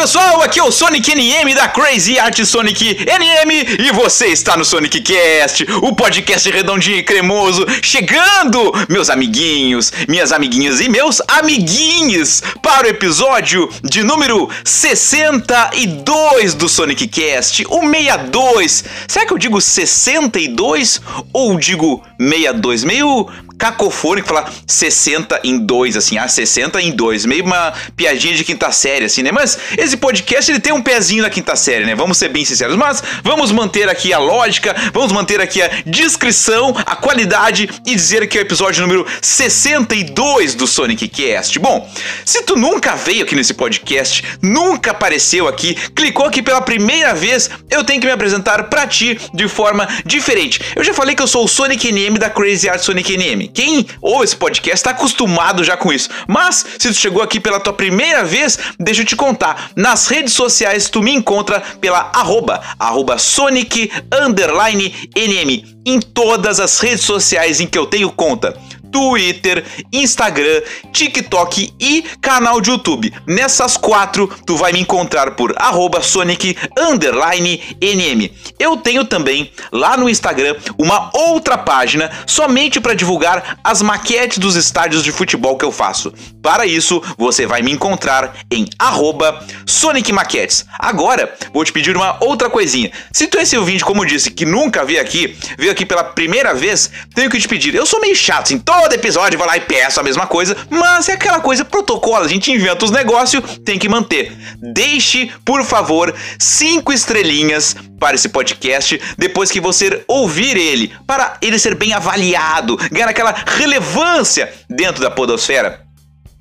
pessoal, aqui é o Sonic NM da Crazy Art Sonic NM e você está no Sonic Cast, o podcast redondinho e cremoso, chegando, meus amiguinhos, minhas amiguinhas e meus amiguinhos, para o episódio de número 62 do Sonic Cast, o 62. Será que eu digo 62 ou digo 62? Meio cacofônico falar 60 em 2, assim, ah, 60 em 2, meio uma piadinha de quinta série, assim, né? Mas esse podcast ele tem um pezinho na quinta série, né? Vamos ser bem sinceros, mas vamos manter aqui a lógica, vamos manter aqui a descrição, a qualidade e dizer que é o episódio número 62 do Sonic Cast. Bom, se tu nunca veio aqui nesse podcast, nunca apareceu aqui, clicou aqui pela primeira vez, eu tenho que me apresentar pra ti de forma diferente. Eu já falei que eu sou o Sonic NM da Crazy Art Sonic NM. Quem ouve esse podcast está acostumado já com isso. Mas se tu chegou aqui pela tua primeira vez, deixa eu te contar. Nas redes sociais tu me encontra pela arroba, arroba Sonic underline NM. Em todas as redes sociais em que eu tenho conta. Twitter, Instagram, TikTok e canal de YouTube. Nessas quatro, tu vai me encontrar por arroba Sonic NM. Eu tenho também lá no Instagram uma outra página somente para divulgar as maquetes dos estádios de futebol que eu faço. Para isso, você vai me encontrar em arroba Sonic Maquetes. Agora, vou te pedir uma outra coisinha. Se tu é esse ouvinte, como disse, que nunca veio aqui, veio aqui pela primeira vez, tenho que te pedir. Eu sou meio chato, assim, todo episódio vou lá e peço a mesma coisa, mas é aquela coisa protocolo, a gente inventa os negócios, tem que manter. Deixe, por favor, cinco estrelinhas para esse podcast depois que você ouvir ele, para ele ser bem avaliado, ganhar aquela relevância dentro da podosfera.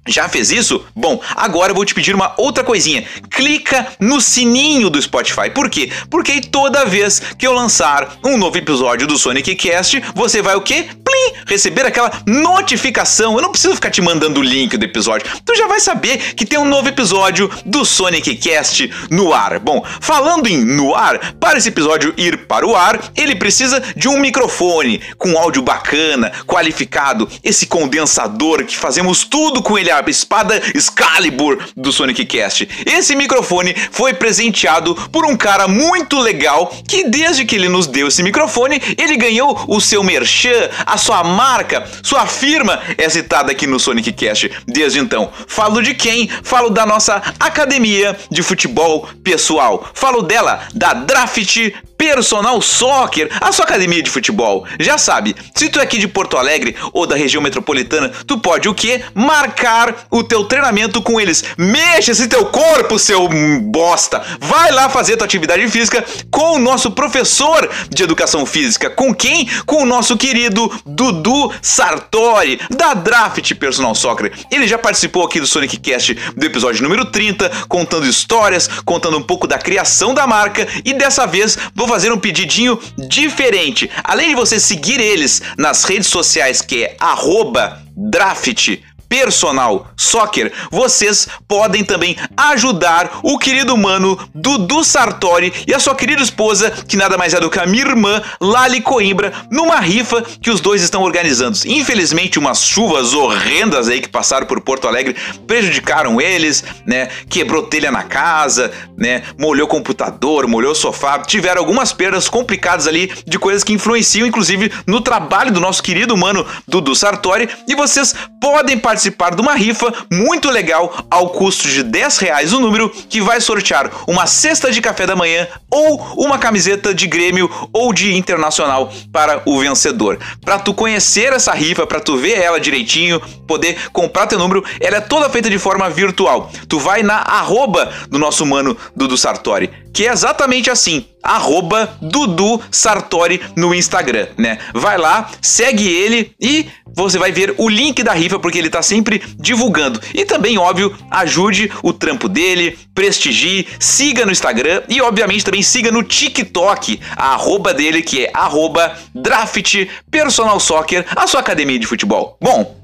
Já fez isso? Bom, agora eu vou te pedir uma outra coisinha. Clica no sininho do Spotify. Por quê? Porque toda vez que eu lançar um novo episódio do Sonic Cast, você vai o quê? Plim! Receber aquela notificação. Eu não preciso ficar te mandando o link do episódio. Tu já vai saber que tem um novo episódio do Sonic Cast no ar. Bom, falando em no ar, para esse episódio ir para o ar, ele precisa de um microfone com áudio bacana, qualificado, esse condensador que fazemos tudo com ele espada Excalibur do Sonic Cast. Esse microfone foi presenteado por um cara muito legal que desde que ele nos deu esse microfone, ele ganhou o seu merchan, a sua marca, sua firma é citada aqui no Sonic Cast desde então. Falo de quem? Falo da nossa academia de futebol pessoal. Falo dela, da Draft Personal Soccer, a sua academia de futebol. Já sabe, se tu é aqui de Porto Alegre ou da região metropolitana, tu pode o quê? Marcar o teu treinamento com eles. Mexa esse teu corpo, seu bosta. Vai lá fazer tua atividade física com o nosso professor de educação física. Com quem? Com o nosso querido Dudu Sartori, da Draft Personal Soccer. Ele já participou aqui do Sonic Cast do episódio número 30, contando histórias, contando um pouco da criação da marca e dessa vez vou fazer um pedidinho diferente. Além de você seguir eles nas redes sociais, que é arroba draft Personal Soccer, vocês podem também ajudar o querido mano Dudu Sartori e a sua querida esposa, que nada mais é do que a minha irmã Lali Coimbra, numa rifa que os dois estão organizando. Infelizmente, umas chuvas horrendas aí que passaram por Porto Alegre prejudicaram eles, né? Quebrou telha na casa, né? Molhou computador, molhou sofá, tiveram algumas perdas complicadas ali de coisas que influenciam inclusive no trabalho do nosso querido mano Dudu Sartori e vocês podem participar de uma rifa muito legal ao custo de 10 reais o número que vai sortear uma cesta de café da manhã ou uma camiseta de Grêmio ou de Internacional para o vencedor. Para tu conhecer essa rifa, para tu ver ela direitinho, poder comprar teu número, ela é toda feita de forma virtual. Tu vai na arroba do nosso mano Dudu Sartori, que é exatamente assim, arroba Dudu Sartori no Instagram, né? Vai lá, segue ele e você vai ver o link da rifa porque ele tá sempre divulgando. E também, óbvio, ajude o trampo dele, prestigie, siga no Instagram e obviamente também siga no TikTok, a arroba dele que é arroba Draft Personal Soccer, a sua academia de futebol. Bom,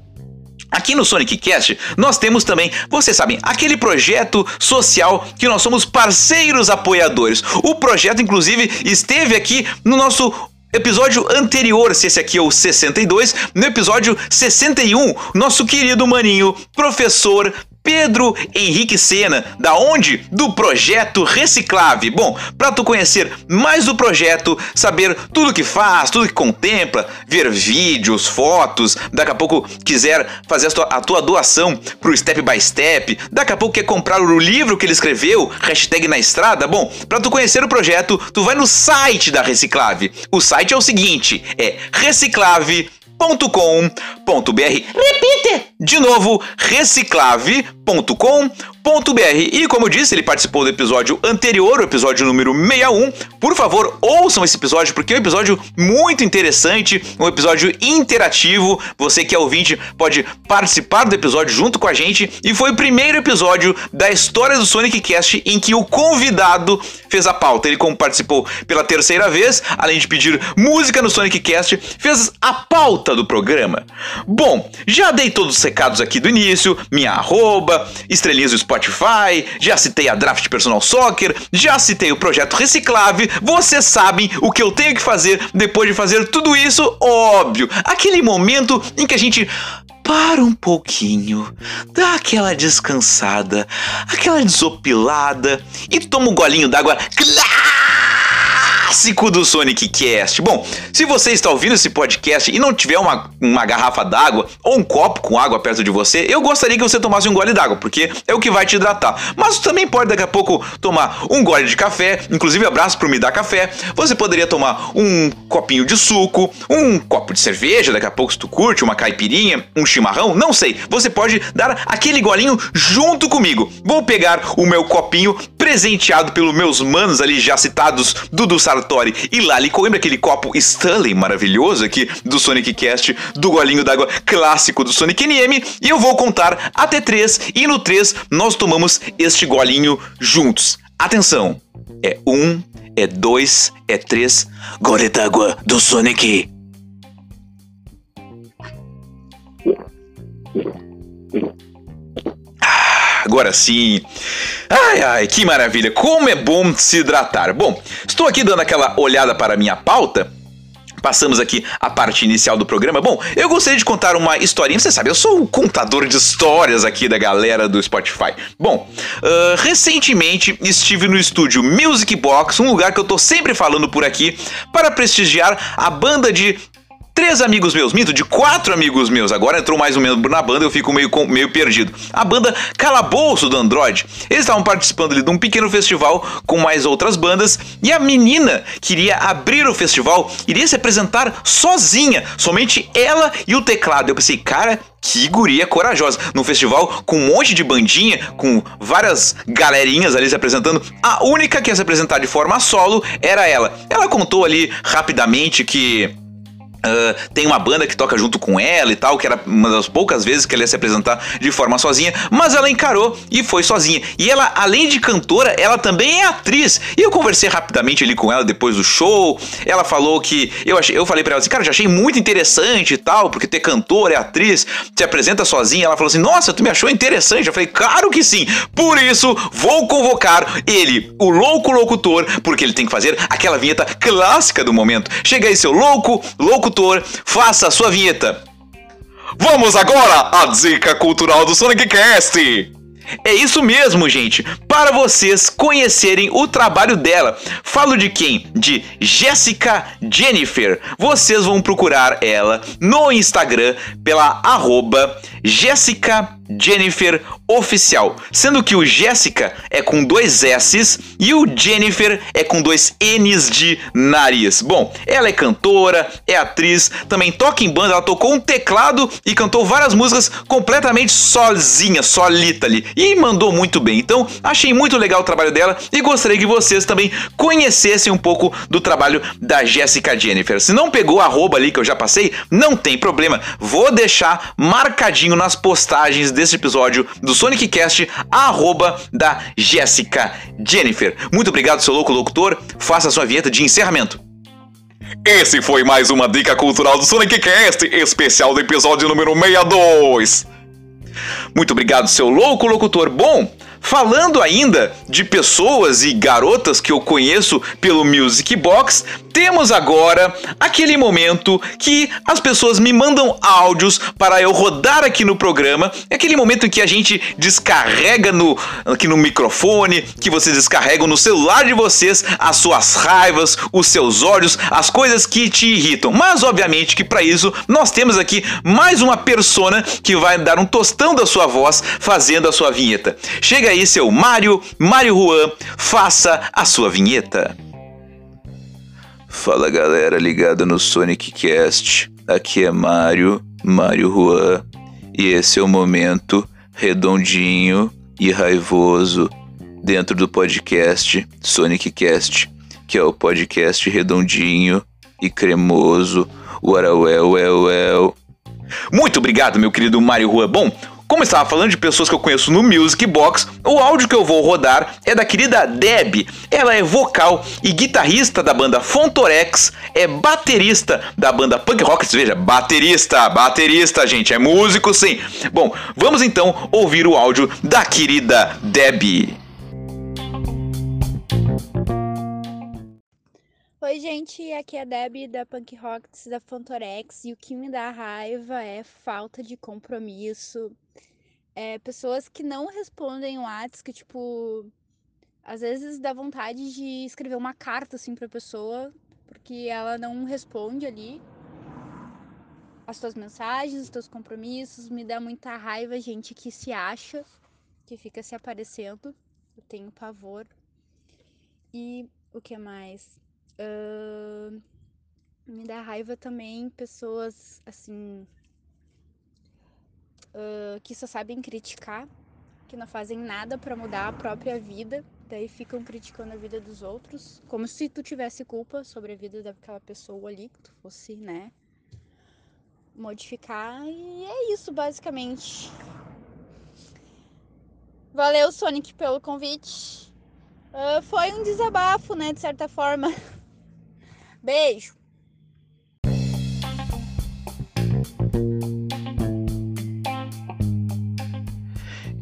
Aqui no Sonic Cast, nós temos também, vocês sabem, aquele projeto social que nós somos parceiros apoiadores. O projeto, inclusive, esteve aqui no nosso episódio anterior, se esse aqui é o 62, no episódio 61, nosso querido maninho, professor Pedro Henrique Sena, da onde? Do projeto Reciclave. Bom, para tu conhecer mais do projeto, saber tudo que faz, tudo que contempla, ver vídeos, fotos, daqui a pouco quiser fazer a tua, a tua doação pro Step by Step, daqui a pouco quer comprar o livro que ele escreveu, hashtag na estrada, bom, para tu conhecer o projeto, tu vai no site da Reciclave. O site é o seguinte, é reciclave reciclave.com.br. Repite! De novo, reciclave.com.br. E como eu disse, ele participou do episódio anterior, o episódio número 61. Por favor, ouçam esse episódio porque é um episódio muito interessante, um episódio interativo. Você que é ouvinte pode participar do episódio junto com a gente e foi o primeiro episódio da história do Sonic Cast em que o convidado fez a pauta. Ele como participou pela terceira vez, além de pedir música no Sonic Cast, fez a pauta do programa. Bom, já dei todos os recados aqui do início, minha arroba, estrelinhas do Spotify, já citei a Draft Personal Soccer, já citei o projeto Reciclave, vocês sabem o que eu tenho que fazer depois de fazer tudo isso, óbvio, aquele momento em que a gente para um pouquinho, dá aquela descansada, aquela desopilada e toma um golinho d'água. Claro! Clássico do Sonic Cast. Bom, se você está ouvindo esse podcast e não tiver uma, uma garrafa d'água ou um copo com água perto de você, eu gostaria que você tomasse um gole d'água, porque é o que vai te hidratar. Mas também pode daqui a pouco tomar um gole de café, inclusive abraço pro Me Dá Café. Você poderia tomar um copinho de suco, um copo de cerveja, daqui a pouco se tu curte, uma caipirinha, um chimarrão, não sei. Você pode dar aquele golinho junto comigo. Vou pegar o meu copinho presenteado pelos meus manos ali já citados, Dudu Sar Sartori e Lali Coimbra, aquele copo Stanley maravilhoso aqui do Sonic Cast, do golinho d'água clássico do Sonic NM, e eu vou contar até três, e no três nós tomamos este golinho juntos. Atenção! É um, é dois, é três, gole d'água do Sonic. Agora sim. Ai, ai, que maravilha! Como é bom se hidratar. Bom, estou aqui dando aquela olhada para a minha pauta. Passamos aqui a parte inicial do programa. Bom, eu gostaria de contar uma historinha. Você sabe, eu sou o contador de histórias aqui da galera do Spotify. Bom, uh, recentemente estive no estúdio Music Box, um lugar que eu tô sempre falando por aqui, para prestigiar a banda de três amigos meus, minto, de quatro amigos meus. Agora entrou mais um membro na banda, eu fico meio, meio perdido. A banda Calabouço do Android. Eles estavam participando ali de um pequeno festival com mais outras bandas e a menina queria abrir o festival, iria se apresentar sozinha, somente ela e o teclado. Eu pensei, cara, que guria corajosa. Num festival com um monte de bandinha, com várias galerinhas ali se apresentando, a única que ia se apresentar de forma solo era ela. Ela contou ali rapidamente que Uh, tem uma banda que toca junto com ela e tal, que era uma das poucas vezes que ela ia se apresentar de forma sozinha, mas ela encarou e foi sozinha. E ela, além de cantora, ela também é atriz. E eu conversei rapidamente ali com ela depois do show. Ela falou que eu achei, eu falei para ela assim, cara, já achei muito interessante e tal, porque ter cantora, é atriz, se apresenta sozinha. Ela falou assim: "Nossa, tu me achou interessante?" Eu falei: "Claro que sim. Por isso, vou convocar ele, o louco locutor, porque ele tem que fazer aquela vinheta clássica do momento. Chega aí, seu louco, locutor locutor, faça a sua vinheta. Vamos agora à dica cultural do Sonic Cast. É isso mesmo, gente. Para vocês conhecerem o trabalho dela. Falo de quem? De Jessica Jennifer. Vocês vão procurar ela no Instagram pela arroba Jessica Jennifer Oficial, sendo que o Jéssica é com dois S's e o Jennifer é com dois N's de nariz. Bom, ela é cantora, é atriz, também toca em banda, ela tocou um teclado e cantou várias músicas completamente sozinha, solita ali, e mandou muito bem. Então, achei muito legal o trabalho dela e gostaria que vocês também conhecessem um pouco do trabalho da Jéssica Jennifer. Se não pegou a arroba ali que eu já passei, não tem problema, vou deixar marcadinho nas postagens desse episódio do Sonic Cast, arroba da Jéssica Jennifer. Muito obrigado, seu louco locutor. Faça a sua vinheta de encerramento. Esse foi mais uma dica cultural do Sonic Cast, especial do episódio número 62. Muito obrigado, seu louco locutor. Bom, Falando ainda de pessoas e garotas que eu conheço pelo Music Box, temos agora aquele momento que as pessoas me mandam áudios para eu rodar aqui no programa. É aquele momento em que a gente descarrega no, aqui no microfone, que vocês descarregam no celular de vocês as suas raivas, os seus ódios, as coisas que te irritam. Mas obviamente que para isso nós temos aqui mais uma persona que vai dar um tostão da sua voz fazendo a sua vinheta. Chega aí aí, seu Mário, Mário Juan, faça a sua vinheta. Fala galera ligada no Sonic Cast, aqui é Mário, Mário Juan, e esse é o momento redondinho e raivoso dentro do podcast Sonic Cast, que é o podcast redondinho e cremoso. Uau, well, well, well. Muito obrigado, meu querido Mário Juan. Bom, como estava falando de pessoas que eu conheço no Music Box, o áudio que eu vou rodar é da querida Deb. Ela é vocal e guitarrista da banda Fontorex, é baterista da banda Punk Rockets. Veja, baterista, baterista, gente, é músico sim. Bom, vamos então ouvir o áudio da querida Deb. Oi, gente, aqui é a Deb da Punk Rocks da Fontorex e o que me dá raiva é falta de compromisso. É, pessoas que não respondem o WhatsApp, que tipo, às vezes dá vontade de escrever uma carta assim pra pessoa, porque ela não responde ali as tuas mensagens, os teus compromissos. Me dá muita raiva, gente que se acha, que fica se aparecendo. Eu tenho pavor. E o que mais? Uh, me dá raiva também pessoas assim uh, que só sabem criticar, que não fazem nada para mudar a própria vida, daí ficam criticando a vida dos outros, como se tu tivesse culpa sobre a vida daquela pessoa ali, que tu fosse, né, modificar. E é isso basicamente. Valeu, Sonic, pelo convite. Uh, foi um desabafo, né, de certa forma. Beijo!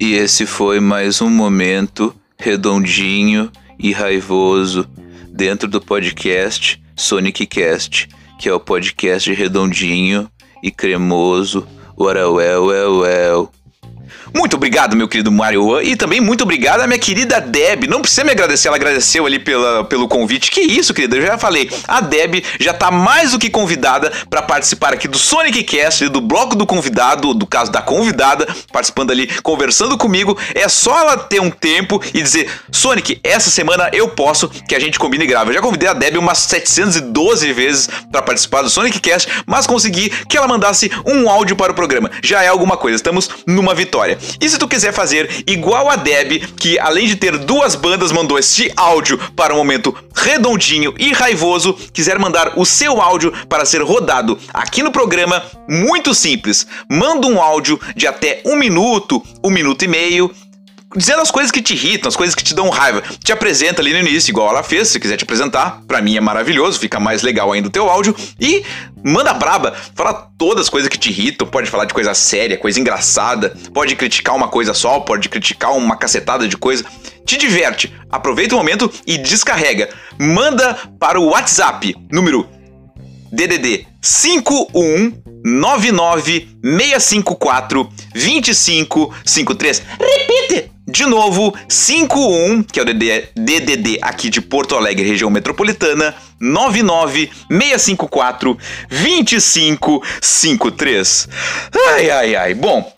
E esse foi mais um momento redondinho e raivoso dentro do podcast Sonic Cast, que é o podcast redondinho e cremoso. Ora, well, well, well. Muito obrigado, meu querido Mario. E também muito obrigado à minha querida Deb. Não precisa me agradecer, ela agradeceu ali pela, pelo convite. Que isso, querida? Eu já falei. A Deb já tá mais do que convidada para participar aqui do Sonic Cast, do bloco do convidado, do caso da convidada, participando ali, conversando comigo. É só ela ter um tempo e dizer: Sonic, essa semana eu posso, que a gente combina e grava. Eu já convidei a Deb umas 712 vezes para participar do Sonic Cast, mas consegui que ela mandasse um áudio para o programa. Já é alguma coisa, estamos numa vitória. E se tu quiser fazer igual a Deb, que além de ter duas bandas mandou este áudio para um momento redondinho e raivoso, quiser mandar o seu áudio para ser rodado aqui no programa, muito simples. Manda um áudio de até um minuto, um minuto e meio dizendo as coisas que te irritam, as coisas que te dão raiva. Te apresenta ali no início, igual ela fez, se quiser te apresentar. Pra mim é maravilhoso, fica mais legal ainda o teu áudio. E manda braba, fala todas as coisas que te irritam. Pode falar de coisa séria, coisa engraçada. Pode criticar uma coisa só, pode criticar uma cacetada de coisa. Te diverte, aproveita o momento e descarrega. Manda para o WhatsApp, número DDD 5199654 2553. Repite! De novo, 51, que é o DDD, aqui de Porto Alegre, região metropolitana, 99654 2553. Ai, ai, ai. Bom,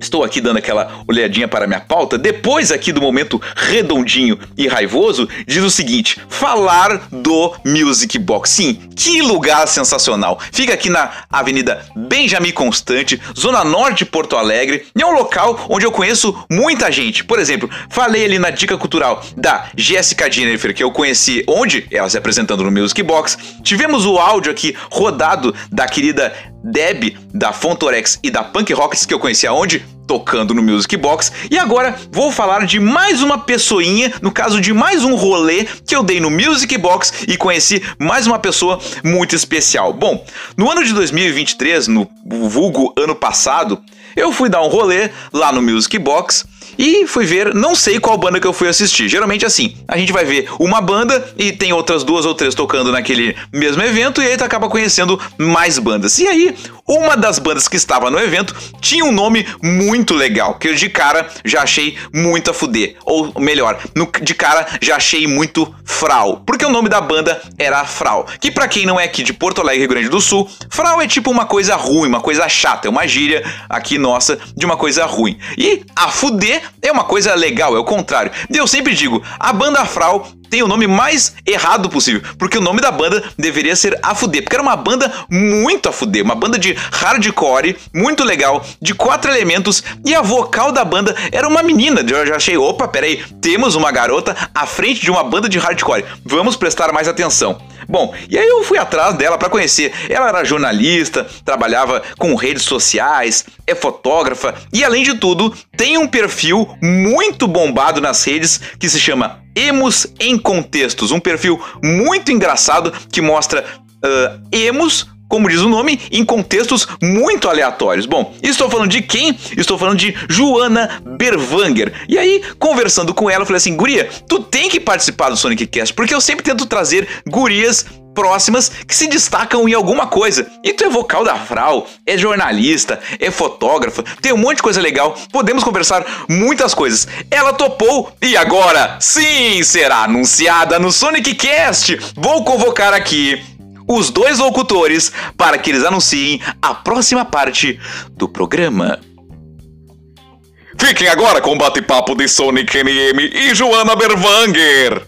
Estou aqui dando aquela olhadinha para minha pauta. Depois aqui do momento redondinho e raivoso, diz o seguinte: falar do Music Box. Sim, que lugar sensacional. Fica aqui na Avenida Benjamin Constante, Zona Norte de Porto Alegre, e é um local onde eu conheço muita gente. Por exemplo, falei ali na dica cultural da Jéssica Jennifer, que eu conheci onde ela se apresentando no Music Box. Tivemos o áudio aqui rodado da querida Deb, da Fontorex e da Punk Rocks, que eu conheci aonde? Tocando no Music Box. E agora vou falar de mais uma pessoinha, no caso de mais um rolê que eu dei no Music Box e conheci mais uma pessoa muito especial. Bom, no ano de 2023, no vulgo ano passado, eu fui dar um rolê lá no Music Box e fui ver, não sei qual banda que eu fui assistir. Geralmente assim, a gente vai ver uma banda e tem outras duas ou três tocando naquele mesmo evento e aí tu acaba conhecendo mais bandas. E aí, uma das bandas que estava no evento tinha um nome muito legal, que eu de cara já achei muito a fuder. Ou melhor, no, de cara já achei muito Frau, porque o nome da banda era Frau, que para quem não é aqui de Porto Alegre, Rio Grande do Sul, Frau é tipo uma coisa ruim, uma coisa chata, é uma gíria aqui nossa de uma coisa ruim. E a fuder é uma coisa legal, é o contrário. Eu sempre digo, a banda Frau tem o nome mais errado possível, porque o nome da banda deveria ser A Fuder, porque era uma banda muito a fuder, uma banda de hardcore, muito legal, de quatro elementos, e a vocal da banda era uma menina. Eu já achei, opa, peraí, temos uma garota à frente de uma banda de hardcore, vamos prestar mais atenção. Bom, e aí eu fui atrás dela para conhecer. Ela era jornalista, trabalhava com redes sociais, é fotógrafa e além de tudo, tem um perfil muito bombado nas redes que se chama Emos em Contextos, um perfil muito engraçado que mostra uh, emos como diz o nome, em contextos muito aleatórios. Bom, estou falando de quem? Estou falando de Joana Berwanger. E aí, conversando com ela, eu falei assim: Guria, tu tem que participar do Sonic Cast, porque eu sempre tento trazer gurias próximas que se destacam em alguma coisa. E tu é vocal da Frau, é jornalista, é fotógrafa, tem um monte de coisa legal, podemos conversar muitas coisas. Ela topou e agora, sim, será anunciada no Sonic Cast. Vou convocar aqui os dois locutores para que eles anunciem a próxima parte do programa. Fiquem agora com o bate-papo de Sonic NM e Joana Berwanger.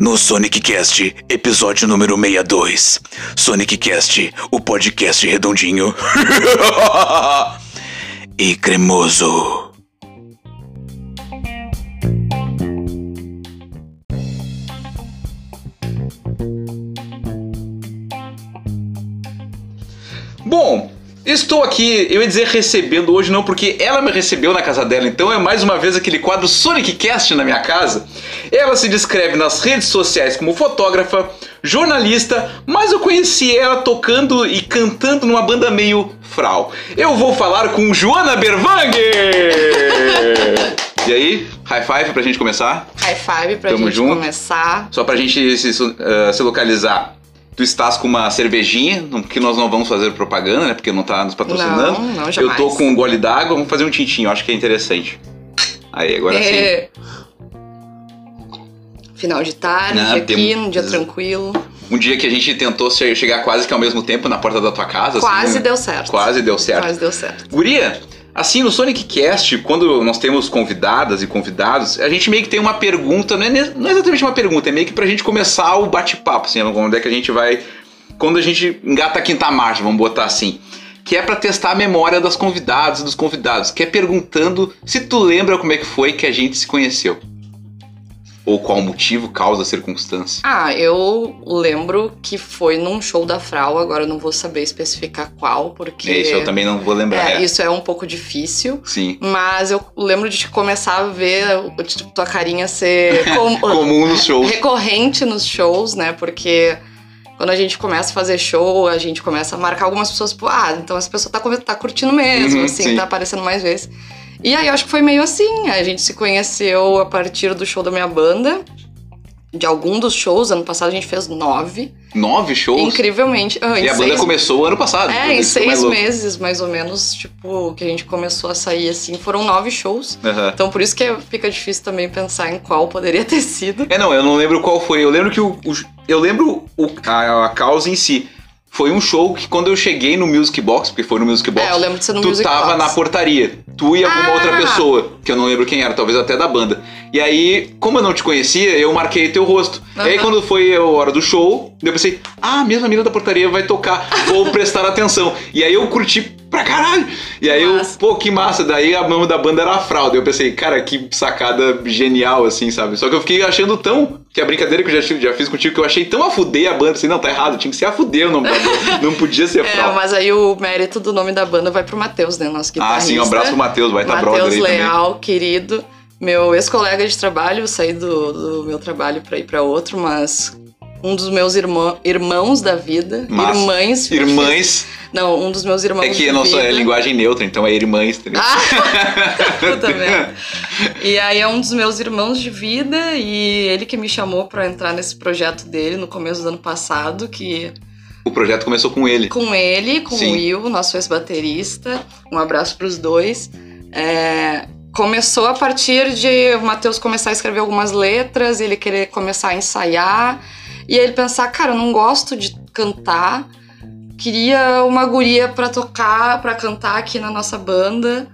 No Sonic Cast, episódio número 62. Sonic Cast, o podcast redondinho e cremoso. Estou aqui, eu ia dizer recebendo hoje não, porque ela me recebeu na casa dela, então é mais uma vez aquele quadro Sonic Cast na minha casa. Ela se descreve nas redes sociais como fotógrafa, jornalista, mas eu conheci ela tocando e cantando numa banda meio frau. Eu vou falar com Joana Berwanger! e aí, high five pra gente começar? High five pra Tamo gente junto. começar. Só pra gente se, uh, se localizar. Tu estás com uma cervejinha, que nós não vamos fazer propaganda, né? Porque não tá nos patrocinando. Não, não, Eu jamais. tô com um gole d'água, vamos fazer um tintinho, acho que é interessante. Aí, agora sim. É... Final de tarde, Não, aqui, tem- num dia tranquilo. Um dia que a gente tentou che- chegar quase que ao mesmo tempo na porta da tua casa. assim, Quase né? deu certo. Quase deu certo. Quase deu certo. Guria, assim, no Sonic Cast, quando nós temos convidadas e convidados, a gente meio que tem uma pergunta, não é, não é exatamente uma pergunta, é meio que pra gente começar o bate-papo, assim, onde é que a gente vai. Quando a gente engata a quinta marcha, vamos botar assim. que é pra testar a memória das convidadas e dos convidados, que é perguntando se tu lembra como é que foi que a gente se conheceu. Ou qual motivo, causa, circunstância. Ah, eu lembro que foi num show da Frau, agora eu não vou saber especificar qual, porque. Isso eu também não vou lembrar. É, é. isso é um pouco difícil. Sim. Mas eu lembro de começar a ver tipo, tua carinha ser com- Comum nos shows. recorrente nos shows, né? Porque quando a gente começa a fazer show, a gente começa a marcar algumas pessoas, tipo, ah, então essa pessoa tá, tá curtindo mesmo, Uhum, assim, sim. tá aparecendo mais vezes. E aí eu acho que foi meio assim, a gente se conheceu a partir do show da minha banda. De algum dos shows, ano passado a gente fez nove. Nove shows? Incrivelmente. Ah, E a banda começou ano passado. É, em mais seis louco. meses, mais ou menos, tipo, que a gente começou a sair assim. Foram nove shows. Então por isso que fica difícil também pensar em qual poderia ter sido. É, não, eu não lembro qual foi. Eu lembro que o. o- eu lembro o- a, a causa em si. Foi um show que quando eu cheguei no Music Box, porque foi no Music Box, É, eu lembro de ser no tu Music tava Box. na portaria. Tu e alguma Ah! outra pessoa, que eu não lembro quem era, talvez até da banda. E aí, como eu não te conhecia, eu marquei teu rosto. E aí, quando foi a hora do show, eu pensei, ah, a mesma mina da portaria vai tocar, vou prestar atenção. E aí eu curti pra caralho. E aí eu, pô, que massa. Daí a mão da banda era a fralda. Eu pensei, cara, que sacada genial, assim, sabe? Só que eu fiquei achando tão. Que a brincadeira que eu já, já fiz contigo, que eu achei tão a fuder a banda. Pensei, não, tá errado, tinha que ser a fuder o nome da banda. Não podia ser É, fralda. mas aí o mérito do nome da banda vai pro Matheus, né? Nosso Ah, guitarrista. sim, um abraço pro Matheus, vai estar brother Matheus aí também. Leal, querido. Meu ex-colega de trabalho, eu saí do, do meu trabalho pra ir pra outro, mas um dos meus irmã, irmãos da vida. Massa. Irmãs. Irmãs, Não, um dos meus irmãos. é que de não é vida. linguagem neutra, então é irmãs? Ah, puta merda. E aí é um dos meus irmãos de vida e ele que me chamou pra entrar nesse projeto dele no começo do ano passado, que O projeto começou com ele. com ele, com Sim. o Will, nosso ex-baterista. Um abraço pros dois. É, começou a partir de o Matheus começar a escrever algumas letras, ele querer começar a ensaiar. E ele pensar, cara, eu não gosto de cantar. Queria uma guria pra tocar, pra cantar aqui na nossa banda.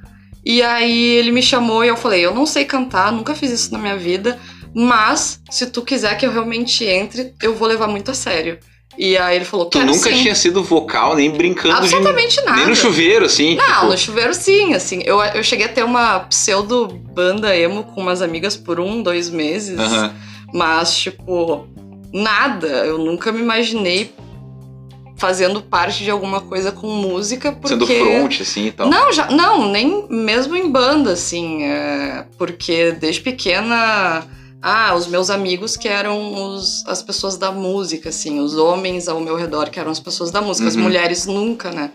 E aí ele me chamou e eu falei, eu não sei cantar, nunca fiz isso na minha vida, mas se tu quiser que eu realmente entre, eu vou levar muito a sério. E aí ele falou, Tu quero nunca sim. tinha sido vocal, nem brincando Absolutamente de. nada. Nem no chuveiro, assim. Não, tipo, no chuveiro sim, assim. Eu, eu cheguei a ter uma pseudo banda emo com umas amigas por um, dois meses. aham. Mas, tipo, nada. Eu nunca me imaginei fazendo parte de alguma coisa com música, porque... Sendo front, assim e tal. Não, já, não, nem mesmo em banda, assim. é, porque desde pequena. Ah, os meus amigos que eram os- as pessoas da música, assim, os homens ao meu redor que eram as pessoas da música, as Uhum. mulheres nunca, né?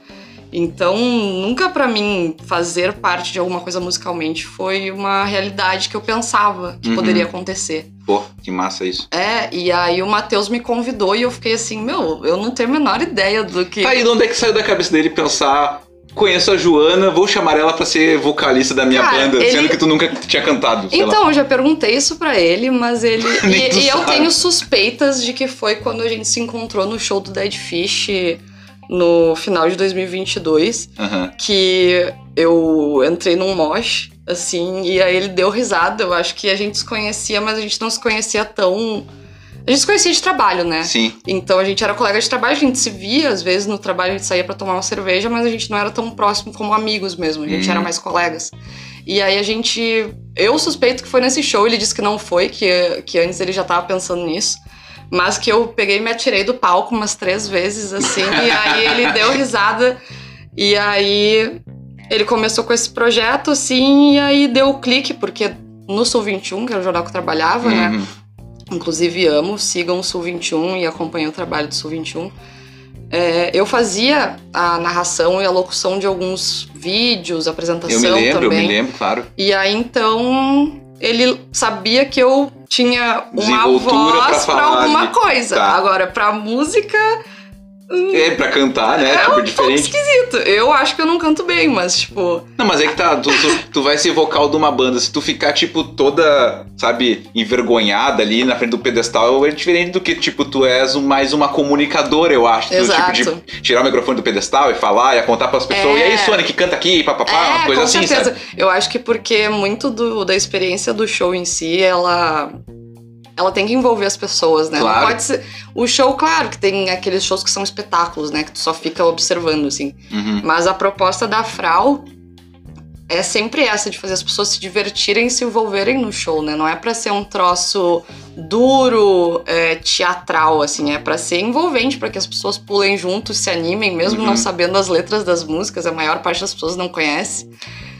Então, nunca pra mim fazer parte de alguma coisa musicalmente foi uma realidade que eu pensava que Uhum. poderia acontecer. Pô, que massa isso. É, e aí o Matheus me convidou e eu fiquei assim, meu, eu não tenho a menor ideia do que. Tá aí de onde é que saiu da cabeça dele pensar. Conheço a Joana, vou chamar ela pra ser vocalista da minha Cara, banda, ele- sendo que tu nunca tinha cantado. sei lá. Então, eu já perguntei isso pra ele, mas ele. E, e eu tenho suspeitas de que foi quando a gente se encontrou no show do Dead Fish no final de 2022, Aham. que eu entrei num mosh, assim, e aí ele deu risada. Eu acho que a gente se conhecia, mas a gente não se conhecia tão. A gente se conhecia de trabalho, né? Sim. Então a gente era colega de trabalho, a gente se via, às vezes no trabalho a gente saía pra tomar uma cerveja, mas a gente não era tão próximo como amigos mesmo, a gente Hum. era mais colegas. E aí a gente. Eu suspeito que foi nesse show, ele disse que não foi, que, que antes ele já tava pensando nisso. Mas que eu peguei e me atirei do palco umas três vezes, assim, e aí ele deu risada. E aí ele começou com esse projeto, assim, e aí deu o clique, porque no Sul 21, que era o jornal que eu trabalhava, né? Uhum. Inclusive amo, sigam o Sul 21 e acompanhem o trabalho do Sul 21. É, eu fazia a narração e a locução de alguns vídeos, apresentação Eu me lembro, também. eu me lembro, claro. E aí então ele sabia que eu tinha uma voz pra, falar alguma de- coisa. Tá. Agora, pra música, É, pra cantar, né? é tipo, um pouco diferente. esquisito. Eu acho que eu não canto bem, mas tipo. Não, mas é que tá, tu, tu, tu vai ser vocal de uma banda, se tu ficar, tipo, toda, sabe, envergonhada ali na frente do pedestal, é diferente do que, tipo, tu és mais uma comunicadora, eu acho. Tu, Exato. tipo, de tirar o microfone do pedestal e falar, e contar pras pessoas, É. e aí, Sonic, canta aqui, papapá, é, uma coisa com assim, certeza. sabe? Eu acho que porque muito do- da experiência do show em si, ela ela tem que envolver as pessoas, né? Claro. Não pode ser. O show, claro, que tem aqueles shows que são espetáculos, né? Que tu só fica observando, assim. Uhum. Mas a proposta da Frau é sempre essa, de fazer as pessoas se divertirem e se envolverem no show, né? Não é pra ser um troço duro, é, teatral, assim. É pra ser envolvente, pra que as pessoas pulem junto, se animem, mesmo Uhum. não sabendo as letras das músicas. A maior parte das pessoas não conhece.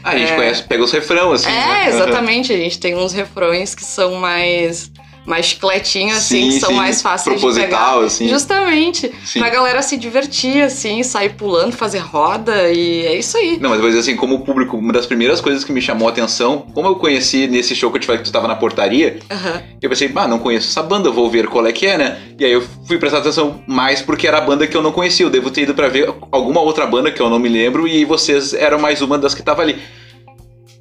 Ah, a gente É. conhece, pega os refrão, assim. né? É, exatamente. A gente tem uns refrões que são mais mais chicletinho, assim, Sim, que são sim. mais fáceis de pegar. assim. Justamente. Sim. Pra galera se divertir, assim, sair pulando, fazer roda, e é isso aí. Não, mas vou dizer assim, como público, uma das primeiras coisas que me chamou a atenção, como eu conheci nesse show que eu te falei que tu tava na portaria, Aham. eu pensei, ah, não conheço essa banda, vou ver qual é que é, né? E aí eu fui prestar atenção mais porque era a banda que eu não conhecia. Eu devo ter ido pra ver alguma outra banda que eu não me lembro e vocês eram mais uma das que tava ali.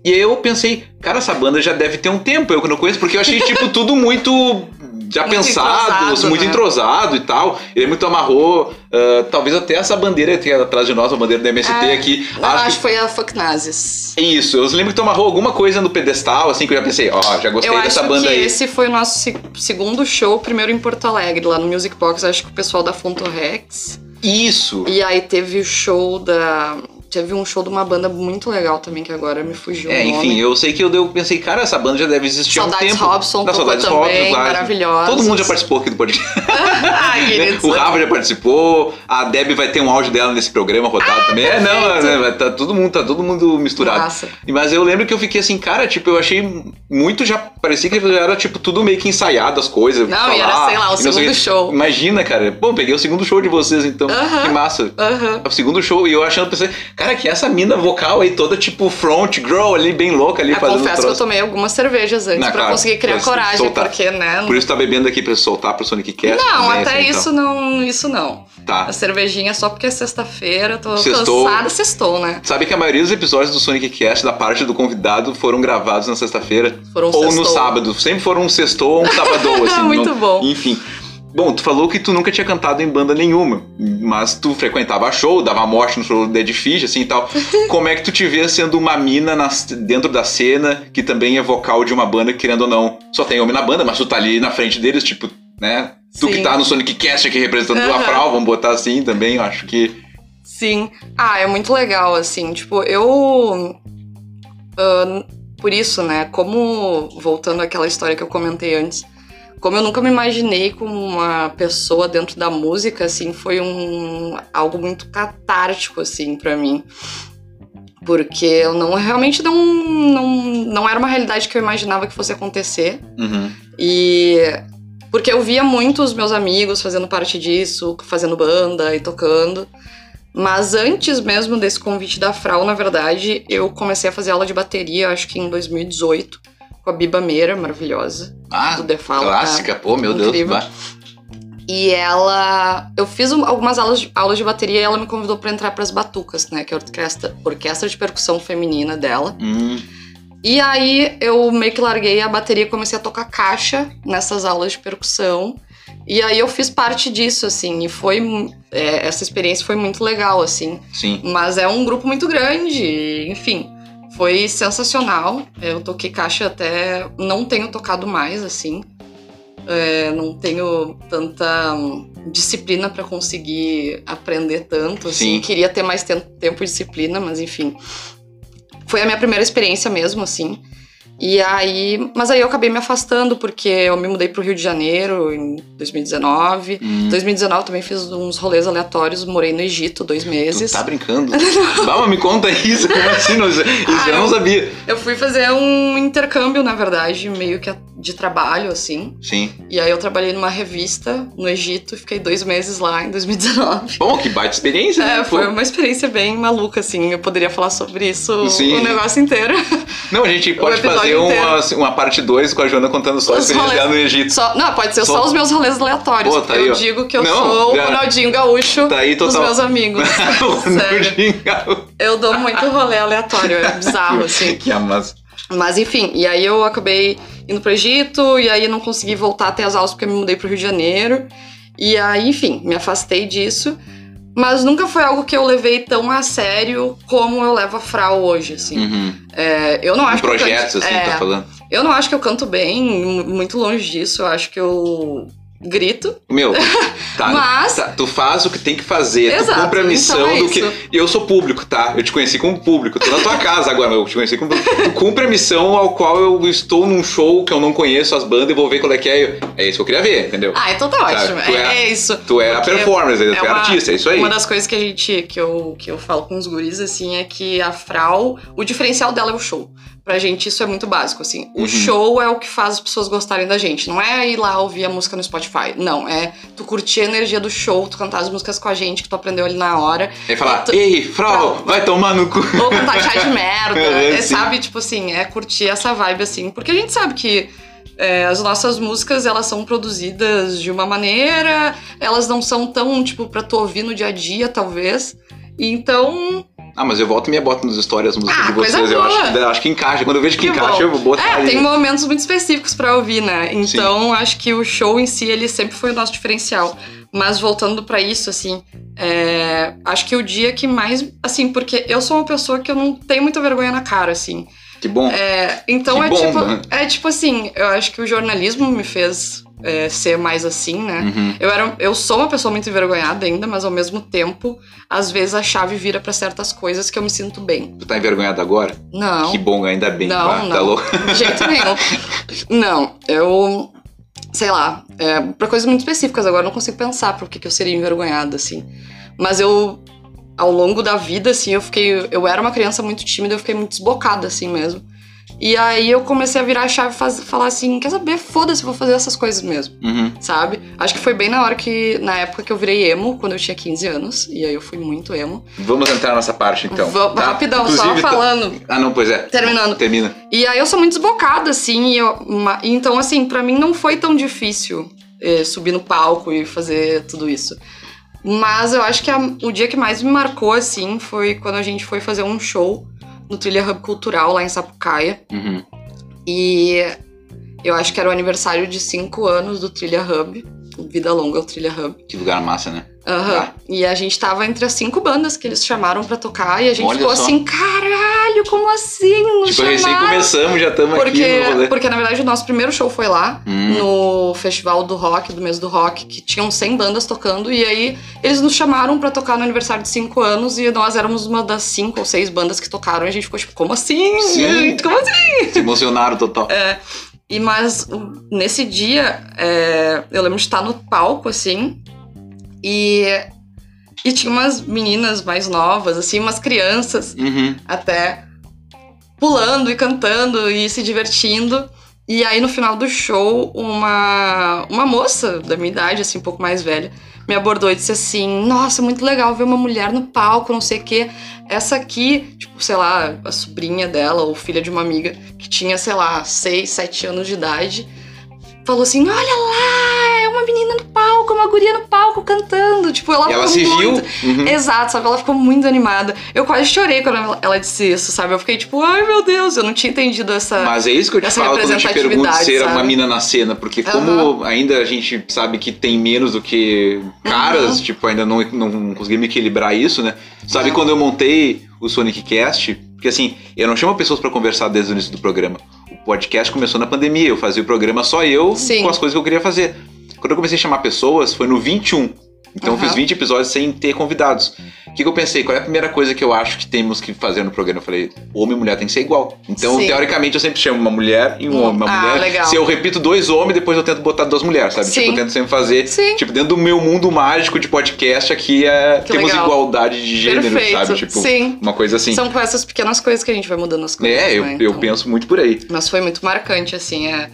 E aí eu pensei, cara, essa banda já deve ter um tempo, eu que não conheço, porque eu achei, tipo, tudo muito já Muito pensado, entrosado, muito né? entrosado e tal. Ele muito amarrou, ah, talvez até essa bandeira que é atrás de nós, a bandeira da MST É, aqui. Eu acho, que foi a Fuck Nazis. Isso, eu lembro que tu amarrou alguma coisa no pedestal, assim, que eu já pensei, ó, já gostei Eu dessa acho banda aí. esse foi o nosso se- segundo show, primeiro em Porto Alegre, lá no Music Box, acho que o pessoal da Fonto Rex. Isso! E aí teve o show da. Teve um show de uma banda muito legal também, que agora me fugiu É, enfim, eu sei que eu, eu pensei, cara, essa banda já deve existir há um Saudades tempo. Robson Da Saudades também, Robson, maravilhosa. Todo mundo já participou aqui do podcast. Queridos. o Rafa já participou, a Deb vai ter um áudio dela nesse programa rodado também. É, não, perfeito. né, tá todo mundo, tá todo mundo misturado. Massa. Mas eu lembro que eu fiquei assim, cara, tipo, eu achei muito já. Parecia que era, tipo, tudo meio que ensaiado as coisas. Não, e era, sei lá, o segundo show. Imagina, cara. Pô, peguei o segundo show de vocês, então. Aham. Que massa. Aham. O segundo show, e eu achando, pensei, cara, que essa mina vocal aí toda tipo front girl ali, bem louca ali, Eu fazendo confesso que eu troço. tomei algumas cervejas antes Não, pra claro, conseguir criar coragem, soltar. porque, né? Por isso tá bebendo aqui pra soltar pro Sonic Cast. Não, até assim, isso não, isso não. Então. Tá. A cervejinha só porque é sexta-feira, tô Sextou. cansada, sextou, né? Sabe que a maioria dos episódios do Sonic Cast, da parte do convidado, foram gravados na sexta-feira. Foram ou no sextou. sábado. Sempre foram um sextou ou um sabadão, assim. Muito não- bom. Enfim. Bom, tu falou que tu nunca tinha cantado em banda nenhuma, mas tu frequentava show, dava morte no show do Dead Fish, assim e tal. Como é que tu te vê sendo uma mina nas- dentro da cena, que também é vocal de uma banda, que, querendo ou não, só tem homem na banda, mas tu tá ali na frente deles, tipo, né? Tu que Sim. tá no Sonic Cast aqui representando a Aham. Frau, vamos botar assim também, eu acho que. Sim. Ah, é muito legal, assim. Tipo, eu. ah, por isso, né? Como. Voltando àquela história que eu comentei antes. Como eu nunca me imaginei como uma pessoa dentro da música, assim, foi um algo muito catártico, assim, pra mim. Porque eu não realmente não, não, não era uma realidade que eu imaginava que fosse acontecer. Uhum. E porque eu via muito os meus amigos fazendo parte disso, fazendo banda e tocando. Mas antes mesmo desse convite da Frau, na verdade, eu comecei a fazer aula de bateria, acho que em 2018, com a Biba Meira, maravilhosa, Ah, do The clássica, pô, meu Deus. Incrível. vai. E ela. Eu fiz um- algumas aulas de, aulas de bateria e ela me convidou pra entrar pras Batucas, né? Que é a orquestra, orquestra de percussão feminina dela. Hum, E aí eu meio que larguei a bateria e comecei a tocar caixa nessas aulas de percussão. E aí eu fiz parte disso, assim, e foi. é, essa experiência foi muito legal, assim. sim. Mas é um grupo muito grande, enfim. Foi sensacional. Eu toquei caixa até. Não tenho tocado mais, assim. É, não tenho tanta hum, disciplina pra conseguir aprender tanto, assim. Sim. Queria ter mais tem- tempo e disciplina, mas enfim. Foi a minha primeira experiência mesmo, assim. E aí, mas aí eu acabei me afastando porque eu me mudei pro Rio de Janeiro em 2019. Hum. Em 2019 também fiz uns rolês aleatórios, morei no Egito dois meses. Tu tá brincando? Vamos, me conta isso, como assim? Isso Ah, eu não sabia. Eu fui fazer um intercâmbio, na verdade, meio que a- de trabalho, assim. Sim. E aí eu trabalhei numa revista no Egito, fiquei dois meses lá em 2019. Bom, que baita experiência, né? É, foi uma experiência bem maluca, assim. Eu poderia falar sobre isso Sim. o negócio inteiro. Não, a gente pode fazer uma, uma parte 2 com a Joana contando só a Os experiência dela no rolês- Egito. Só, não, pode ser Só- só, os meus rolês aleatórios. Pô, tá eu digo que eu Não, sou o Ronaldinho Gaúcho Tá aí dos meus amigos. Eu dou muito rolê aleatório, é bizarro, assim. que amassa. Mas enfim, e aí eu acabei indo pro Egito, e aí não consegui voltar até as aulas porque eu me mudei pro Rio de Janeiro. E aí, enfim, me afastei disso. Mas nunca foi algo que eu levei tão a sério como eu levo a Frau hoje, assim. Uhum. É, eu não acho que eu Projetos, canto- assim, é, tá falando. Eu não acho que eu canto bem, mu- muito longe disso. Eu acho que eu grito. Meu, tá, Mas- tá, tu faz o que tem que fazer, tu Exato, cumpre a missão então é do que. E eu sou público, tá? Eu te conheci como público. Tô na tua casa agora, eu te conheci como público. Tu cumpre a missão ao qual eu estou num show que eu não conheço as bandas e vou ver qual é que é. É isso que eu queria ver, entendeu? Ah, então tá Sabe, ótimo. tu É, é- é isso. tu é a performance, tu é, uma- artista, é isso aí. Uma das coisas que a gente, que eu, que eu falo com os guris, assim, é que a Frau, o diferencial dela é o show. Pra gente isso é muito básico, assim. O Uhum. show é o que faz as pessoas gostarem da gente. Não é ir lá ouvir a música no Spotify. Não, é tu curtir a energia do show, tu cantar as músicas com a gente, que tu aprendeu ali na hora. É falar, tu- ei, Frau, vai tomar no cu. Ou cantar chá de merda. É, é, sabe, tipo assim, é curtir essa vibe, assim. Porque a gente sabe que é, as nossas músicas, elas são produzidas de uma maneira, elas não são tão, tipo, pra tu ouvir no dia a dia, talvez. Então, Ah, mas eu volto e me boto nas histórias as músicas Ah, de vocês. Eu acho que, acho que encaixa. Quando eu vejo que, Que encaixa, bom. eu vou botar É, ali. tem momentos muito específicos pra ouvir, né? Então, acho que o show em si, ele sempre foi o nosso diferencial. Mas voltando pra isso, assim, é, acho que o dia que mais. Assim, porque eu sou uma pessoa que eu não tenho muita vergonha na cara, assim. Que bom. É, então Que é bom, tipo. né? É tipo assim, eu acho que o jornalismo me fez é, ser mais assim, né? Uhum. Eu, era, eu sou uma pessoa muito envergonhada ainda, mas ao mesmo tempo, às vezes a chave vira pra certas coisas que eu me sinto bem. Tu tá envergonhado agora? Não. Que bom, ainda bem. Não, pá, Tá não. louco? De jeito nenhum. Não, eu. Sei lá, é, pra coisas muito específicas agora, eu não consigo pensar por que que eu seria envergonhada, assim. Mas eu, ao longo da vida, assim, eu fiquei. Eu era uma criança muito tímida, eu fiquei muito desbocada, assim mesmo. E aí eu comecei a virar a chave e falar assim: quer saber? Foda-se, vou fazer essas coisas mesmo, Uhum. sabe? Acho que foi bem na hora que. Na época que eu virei emo, quando eu tinha 15 anos. E aí eu fui muito emo. Vamos entrar nessa parte então. Vamos- tá? Rapidão, Inclusive, só tá- falando. Ah, não, pois é. Terminando. Termina. E aí eu sou muito desbocada, assim, e eu- então, assim, pra mim não foi tão difícil eh, subir no palco e fazer tudo isso. Mas eu acho que a- o dia que mais me marcou, assim, foi quando a gente foi fazer um show no Trilha Hub Cultural lá em Sapucaia. Uhum. E eu acho que era o aniversário de cinco anos do Trilha Hub. Vida longa, o Trilha Hub. Que lugar massa, né? Tá. E a gente tava entre as cinco bandas que eles chamaram pra tocar e a gente Olha ficou só. assim, caralho, como assim? Nos Tipo, recém chamaram?" começamos, já estamos aqui no porque, na verdade, o nosso primeiro show foi lá, Hum. no Festival do Rock, do mês do Rock, que tinham 100 bandas tocando, e aí eles nos chamaram pra tocar no aniversário de 5 anos, e nós éramos uma das 5 ou 6 bandas que tocaram, e a gente ficou tipo, como assim? Sim. Como assim? Se emocionaram total. E mas nesse dia, é, eu lembro de estar no palco, assim, e, e tinha umas meninas mais novas, assim, umas crianças, Uhum. até pulando e cantando e se divertindo. E aí no final do show, uma, uma moça da minha idade, assim, um pouco mais velha, me abordou e disse assim: Nossa, muito legal ver uma mulher no palco, não sei o quê. Essa aqui, tipo, sei lá, a sobrinha dela ou filha de uma amiga que tinha, sei lá, 6, 7 anos de idade, falou assim: Olha lá, menina no palco, uma guria no palco cantando. Tipo, ela ela se viu. muito- Uhum. Exato, sabe? Ela ficou muito animada. Eu quase chorei quando ela- ela disse isso, sabe? Eu fiquei tipo, ai meu Deus, eu não tinha entendido essa. Mas é isso que eu te falo quando eu te pergunto ser uma sabe? mina na cena, porque como ainda a gente sabe que tem menos do que caras, Uhum. tipo, ainda não, não conseguimos equilibrar isso, né? Sabe quando eu montei o Sonic Cast? Porque assim, eu não chamo pessoas pra conversar desde o início do programa. O podcast começou na pandemia, eu fazia o programa só eu Sim. com as coisas que eu queria fazer. Quando eu comecei a chamar pessoas, foi no 21. Então eu Aham. fiz 20 episódios sem ter convidados. O que, que eu pensei? Qual é a primeira coisa que eu acho que temos que fazer no programa? Eu falei, homem e mulher tem que ser igual. Então, Sim. teoricamente, eu sempre chamo uma mulher e um homem. Uma ah, mulher. legal. Se eu repito dois homens, depois eu tento botar duas mulheres, sabe? Sim. Tipo, eu tento sempre fazer. Sim. Tipo, dentro do meu mundo mágico de podcast, aqui é, Que temos legal. igualdade de gênero, Perfeito. sabe? Tipo, Sim. uma coisa assim. São com essas pequenas coisas que a gente vai mudando as coisas. É, eu, né? eu Então, penso muito por aí. Mas foi muito marcante, assim, é.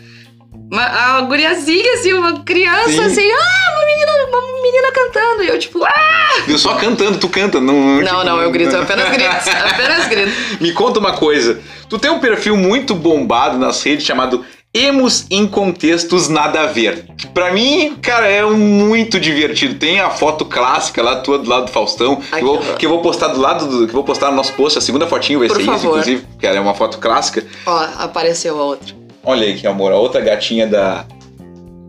Uma, a guriazinha, assim, uma criança, Sim. assim, ah, uma menina, uma menina cantando. E eu, tipo, ah! Eu só cantando, tu canta, não. Não, tipo, não, eu grito, eu apenas grito, apenas grito. Me conta uma coisa. Tu tem um perfil muito bombado nas redes chamado Emos em Contextos Nada a Ver. Que Pra mim, cara, é muito divertido. Tem a foto clássica lá tua do lado do Faustão, que eu, vou, que eu vou postar do lado do. que eu vou postar no nosso post. A segunda fotinho vai Por ser isso, favor. inclusive, que é uma foto clássica. Ó, apareceu a outra. Olha aí que amor, a outra gatinha da,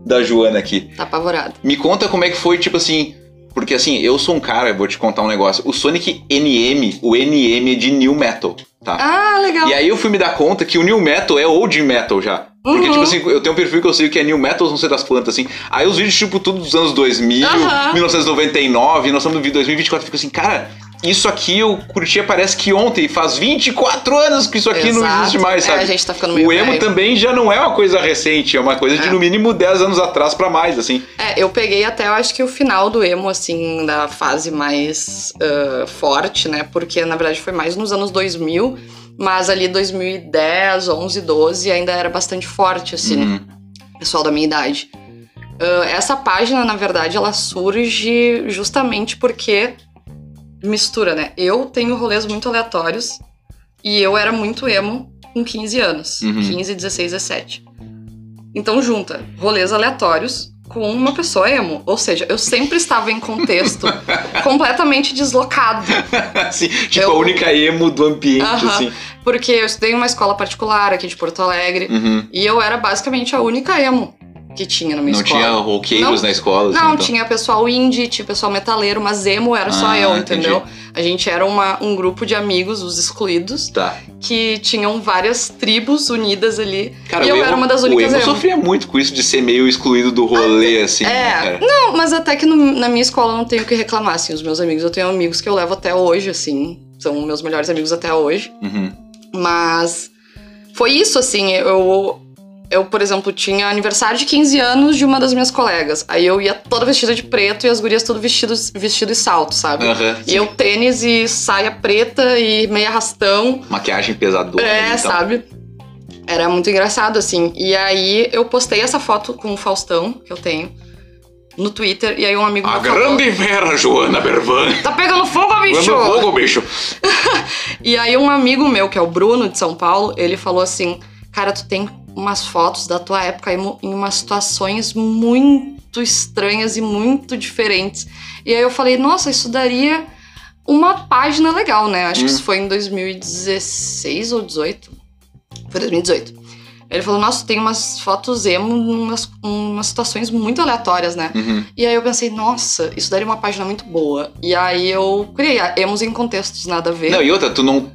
da Joana aqui. Tá apavorado. Me conta como é que foi, tipo assim, Porque assim, eu sou um cara, eu vou te contar um negócio. O Sonic NM, o NM é de New Metal, tá? Ah, legal. E aí eu fui me dar conta que o New Metal é old metal já. Porque, Uhum. tipo assim, eu tenho um perfil que eu sei que é New Metal, não sei das quantas, assim. Aí os vídeos, tipo, tudo dos anos 2000, Aham. 1999, nós estamos no vídeo 2024, eu fico assim, cara, isso aqui eu curtia parece que ontem, faz 24 anos que isso aqui não Exato. existe mais, É, sabe? a gente tá ficando meio O emo velho. também já não é uma coisa recente, é uma coisa de É. no mínimo 10 anos atrás pra mais, assim. É, eu peguei até, eu acho que o final do emo, assim, da fase mais ah, forte, né? Porque, na verdade, foi mais nos anos 2000, mas ali 2010, 11, 12 ainda era bastante forte, assim, Uhum. pessoal da minha idade. Ah, essa página, na verdade, ela surge justamente porque mistura, né? Eu tenho rolês muito aleatórios e eu era muito emo com 15 anos. Uhum. 15, 16, 17. Então junta rolês aleatórios com uma pessoa emo. Ou seja, eu sempre estava em contexto completamente deslocado. assim, tipo, Eu- a única emo do ambiente, Aham. assim. Porque eu estudei em uma escola particular aqui de Porto Alegre. Uhum. E eu era basicamente a única emo que tinha na minha Não escola. tinha roqueiros Não- na escola, assim, Não, então. tinha pessoal indie, tinha pessoal metaleiro, mas emo era só Ah, eu, entendi. entendeu? A gente era uma, um grupo de amigos, os excluídos, Tá. que tinham várias tribos unidas ali. Cara, e eu emo, era uma das únicas emo emo. sofria muito com isso de ser meio excluído do rolê, assim, né, É, cara? não, mas até que no- na minha escola eu não tenho o que reclamar, assim, os meus amigos, eu tenho amigos que eu levo até hoje, assim, são meus melhores amigos até hoje, Uhum. mas foi isso, assim, eu, eu, por exemplo, tinha aniversário de 15 anos de uma das minhas colegas, aí eu ia toda vestida de preto e as gurias tudo vestidos, vestido e salto, sabe? Aham, E eu tênis e saia preta e meia arrastão, Maquiagem pesadona. é, então. sabe? Era muito engraçado, assim. E aí eu postei essa foto com o Faustão, que eu tenho, no Twitter, e aí um amigo A meu falou, grande Vera Joana Bervan. Tá pegando fogo, bicho! Quando fogo, bicho. E aí um amigo meu, que é o Bruno, de São Paulo, ele falou assim, cara, tu tem umas fotos da tua época em umas situações muito estranhas e muito diferentes. E aí eu falei, nossa, isso daria uma página legal, né? Acho que Hum. isso foi em 2016 ou 18. Foi 2018. Ele falou, nossa, tem umas fotos emo, umas, umas situações muito aleatórias, né? Uhum. E aí eu pensei, nossa, isso daria uma página muito boa. E aí eu criei emos em contextos, nada a ver. Não, e outra, tu não.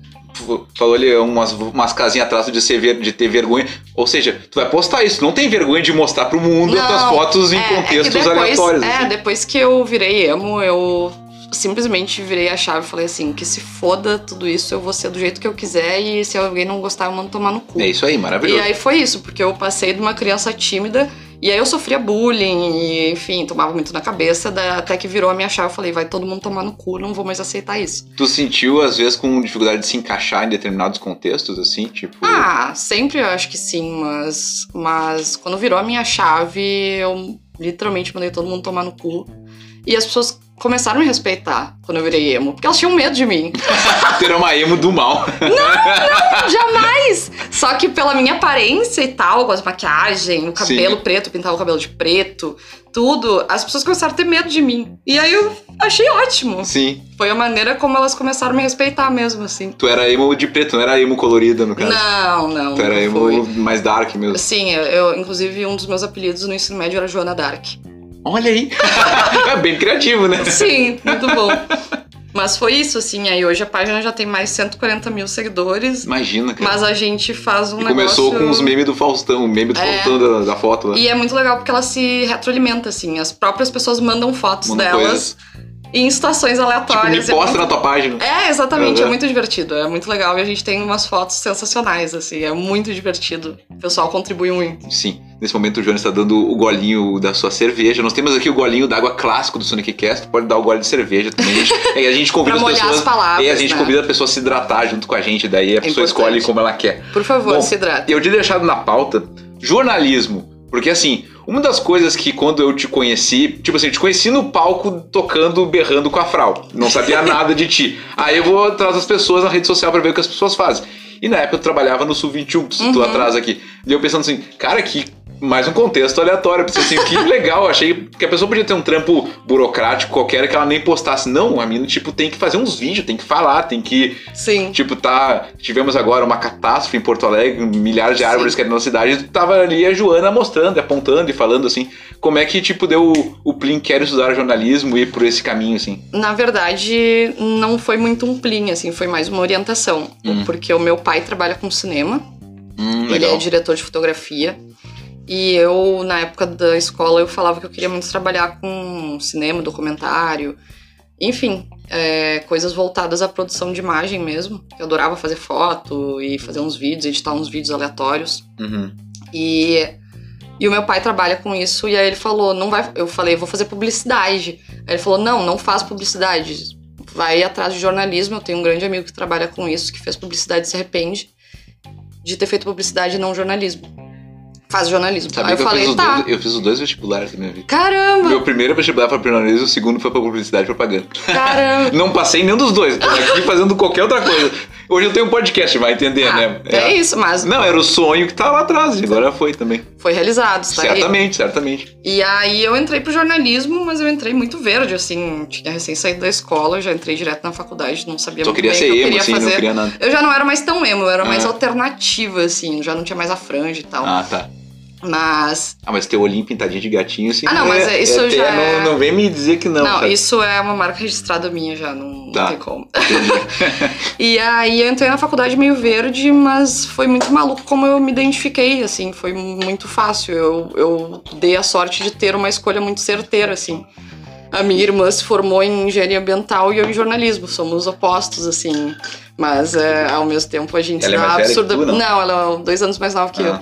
Falou ali umas, umas casinhas atrás de, ser ver- de ter vergonha. Ou seja, tu vai postar isso, não tem vergonha de mostrar pro mundo as tuas Não, fotos em É, é contextos depois, aleatórios. É, assim. depois que eu virei emo, eu simplesmente virei a chave e falei assim, que se foda tudo isso, eu vou ser do jeito que eu quiser e se alguém não gostar, eu mando tomar no cu. É isso aí, E maravilhoso. aí foi isso, porque eu passei de uma criança tímida e aí eu sofria bullying e, enfim, tomava muito na cabeça, até que virou a minha chave, eu falei, vai todo mundo tomar no cu, não vou mais aceitar isso. Tu sentiu, às vezes, com dificuldade de se encaixar em determinados contextos, assim? Tipo. Ah, sempre eu acho que sim, mas, mas quando virou a minha chave, eu literalmente mandei todo mundo tomar no cu. E as pessoas começaram a me respeitar quando eu virei emo, porque elas tinham medo de mim. ter uma emo do mal. Jamais! Só que pela minha aparência e tal, com as maquiagem, o cabelo Sim. preto, pintava o cabelo de preto, tudo, as pessoas começaram a ter medo de mim. E aí eu achei ótimo. Sim. Foi a maneira como elas começaram a me respeitar mesmo, assim. Tu era emo de preto, não era emo colorida, no caso. Não, não. Tu era não emo mais dark mesmo. Sim, eu, eu- inclusive um dos meus apelidos no ensino médio era Joana Dark. Olha aí. é bem criativo, né? Sim, muito bom. Mas foi isso, assim. Aí hoje a página já tem mais 140 mil seguidores. Imagina, cara. Mas a gente faz um e negócio... começou com os memes do Faustão, o meme do É. Faustão da, da foto lá. E é muito legal porque ela se retroalimenta, assim. As próprias pessoas mandam fotos Manda delas em situações Tipo, me aleatórias. É posta muito- na tua página. É, exatamente, Uhum. é muito divertido, é muito legal e a gente tem umas fotos sensacionais, assim, é muito divertido. O pessoal contribui muito. Sim. Nesse momento o Jonas está dando o golinho da sua cerveja. Nós temos aqui o golinho d'água clássico do Sonic Cast. Pode dar o gole de cerveja também. A gente, é, a gente convida Pra as pessoas. as palavras, e a gente né? convida a pessoa a se hidratar junto com a gente. Daí a pessoa importante. escolhe como ela quer. Por favor, Bom, se hidrate. Eu tinha deixado na pauta jornalismo. Porque assim, uma das coisas que quando eu te conheci, tipo assim, eu te conheci no palco tocando, berrando com a Frau. Não sabia nada de ti. Aí eu vou atrás das pessoas na rede social pra ver o que as pessoas fazem. E na época eu trabalhava no Sul 21, tu Uhum. atrás aqui. E eu pensando assim, cara, que mais um contexto aleatório. Pensei assim, que legal. Achei que a pessoa podia ter um trampo burocrático qualquer que ela nem postasse. Não, a mina, tipo, tem que fazer uns vídeos, tem que falar, tem que. Sim. Tipo, tá. Tivemos agora uma catástrofe em Porto Alegre, milhares de árvores caíram na cidade, e tava ali a Joana mostrando, e apontando e falando assim. Como é que, tipo, deu o, o Plin quer estudar jornalismo e ir por esse caminho, assim? Na verdade, não foi muito um plim, assim, foi mais uma orientação. Hum. Porque o meu pai trabalha com cinema, Hum, ele é diretor de fotografia. E eu, na época da escola, eu falava que eu queria muito trabalhar com cinema, documentário, enfim, é, coisas voltadas à produção de imagem mesmo. Eu adorava fazer foto e fazer uns vídeos, editar uns vídeos aleatórios. Uhum. E, e o meu pai trabalha com isso, e aí ele falou, não vai. Eu falei, vou fazer publicidade. Aí ele falou, não, não faz publicidade. Vai atrás de jornalismo. Eu tenho um grande amigo que trabalha com isso, que fez publicidade e se arrepende de ter feito publicidade e não jornalismo. Faz jornalismo. Sabia aí eu eu, falei, tá. dois, eu fiz os dois vestibulares da minha vida. Caramba! Meu primeiro vestibular foi para jornalismo, o segundo foi para publicidade e propaganda. Caramba! Não passei nenhum dos dois, tô aqui fazendo qualquer outra coisa. Hoje eu tenho um podcast, vai entender, né? Ah, é isso, mas Não, era o sonho que tá lá atrás, e agora foi também. foi realizado, tá aí. certamente, certamente. E aí eu entrei pro jornalismo, mas eu entrei muito verde, assim, tinha recém saído da escola, já entrei direto na faculdade, não sabia Só muito queria bem ser que eu emo, queria assim, fazer. não queria nada. Eu já não era mais tão emo, eu era mais Ah. alternativa, assim, já não tinha mais a franja e tal. Ah, tá. Mas. Ah, mas teu olhinho pintadinho de gatinho, assim. Ah, não, mas é, isso é, já não, é- não vem me dizer que não. Não, sabe? isso é uma marca registrada minha já, não, Tá. não tem como. e aí eu entrei na faculdade meio verde, mas foi muito maluco como eu me identifiquei, assim, foi muito fácil. Eu, eu dei a sorte de ter uma escolha muito certeira, assim. A minha irmã se formou em engenharia ambiental e eu em jornalismo, somos opostos, assim. Mas é, ao mesmo tempo a gente Ela é absurda. tu, não? ela é dois anos mais nova que eu.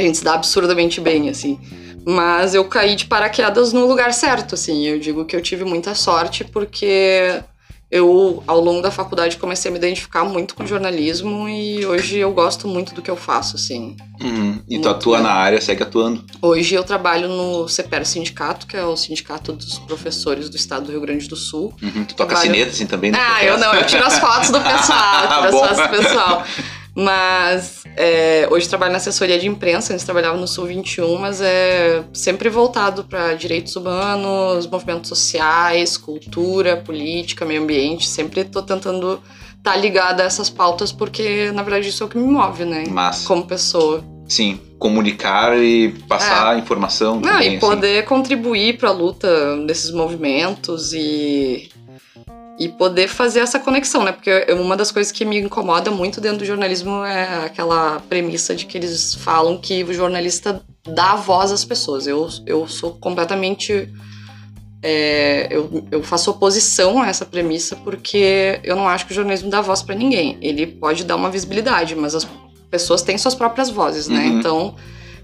A gente se dá absurdamente bem, assim. Mas eu caí de paraquedas no lugar certo, assim. Eu digo que eu tive muita sorte porque eu, ao longo da faculdade, comecei a me identificar muito com jornalismo e hoje eu gosto muito do que eu faço, assim. Uhum. E tu atua bem. na área, segue atuando. Hoje eu trabalho no CPR Sindicato, que é o Sindicato dos Professores do Estado do Rio Grande do Sul. Uhum. Tu toca Trabalho- sineta, assim, também? no Ah, eu não, eu tiro as fotos do pessoal, tiro as fotos do pessoal. Mas é, hoje trabalho na assessoria de imprensa, antes trabalhava no Sul 21, mas é sempre voltado para direitos humanos, movimentos sociais, cultura, política, meio ambiente. Sempre tô tentando estar tá ligada a essas pautas, porque na verdade isso é o que me move, né? Massa. Como pessoa. Sim, comunicar e passar informação Não, também, e assim. poder contribuir para a luta desses movimentos e e poder fazer essa conexão, né? Porque uma das coisas que me incomoda muito dentro do jornalismo é aquela premissa de que eles falam que o jornalista dá voz às pessoas. Eu, eu sou completamente. é, eu, eu faço oposição a essa premissa porque eu não acho que o jornalismo dá voz para ninguém. Ele pode dar uma visibilidade, mas as pessoas têm suas próprias vozes, né? Uhum. Então,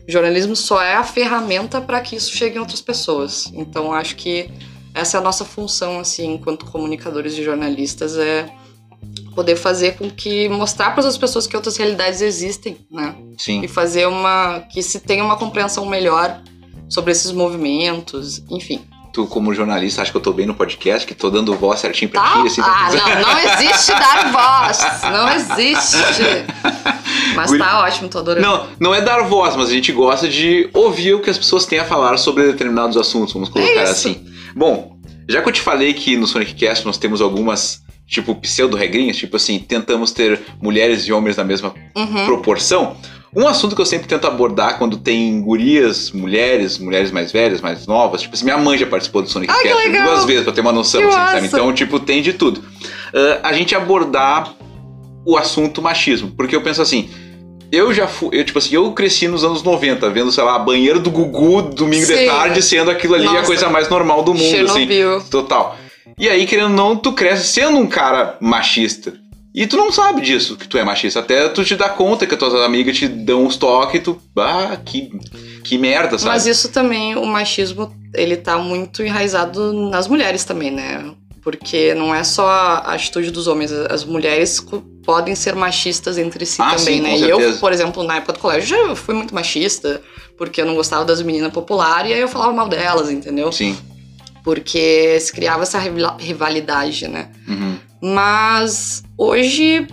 o jornalismo só é a ferramenta para que isso chegue em outras pessoas. Então, acho que essa é a nossa função, assim, enquanto comunicadores e jornalistas, é poder fazer com que mostrar para as pessoas que outras realidades existem, né? Sim. E fazer uma que se tenha uma compreensão melhor sobre esses movimentos, enfim. Tu, como jornalista, acha que eu tô bem no podcast, que tô dando voz certinho pra Tá? ti, assim. Ah, não, não existe dar voz, não existe. Mas Guri- tá ótimo, tô adorando. Não, não é dar voz, mas a gente gosta de ouvir o que as pessoas têm a falar sobre determinados assuntos, vamos colocar É assim. Bom, já que eu te falei que no Sonic Cast nós temos algumas, tipo, pseudo-regrinhas, tipo assim, tentamos ter mulheres e homens na mesma Uhum. proporção. Um assunto que eu sempre tento abordar quando tem gurias, mulheres, mulheres mais velhas, mais novas, tipo assim, minha mãe já participou do Sonic Ah, que Cast duas vezes pra ter uma noção, assim, sabe? Então, tipo, tem de tudo. Ah, a gente abordar o assunto machismo, porque eu penso assim, eu já fui, eu, tipo assim, eu cresci nos anos 90, vendo, sei lá, banheiro do Gugu domingo de Sim. tarde, sendo aquilo ali a Nossa. coisa mais normal do mundo, assim. Chernobyl. Total. E aí, querendo ou não, tu cresce sendo um cara machista. E tu não sabe disso, que tu é machista. Até tu te dá conta que as tuas amigas te dão uns toques e tu. Ah, que, que merda, sabe? Mas isso também, o machismo, ele tá muito enraizado nas mulheres também, né? Porque não é só a atitude dos homens, as mulheres podem ser machistas entre si Ah, também, sim, né? E eu, por exemplo, na época do colégio, já fui muito machista, porque eu não gostava das meninas populares e aí eu falava mal delas, entendeu? Sim. Porque se criava essa rivali- rivalidade, né? Uhum. Mas hoje,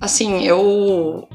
assim, eu.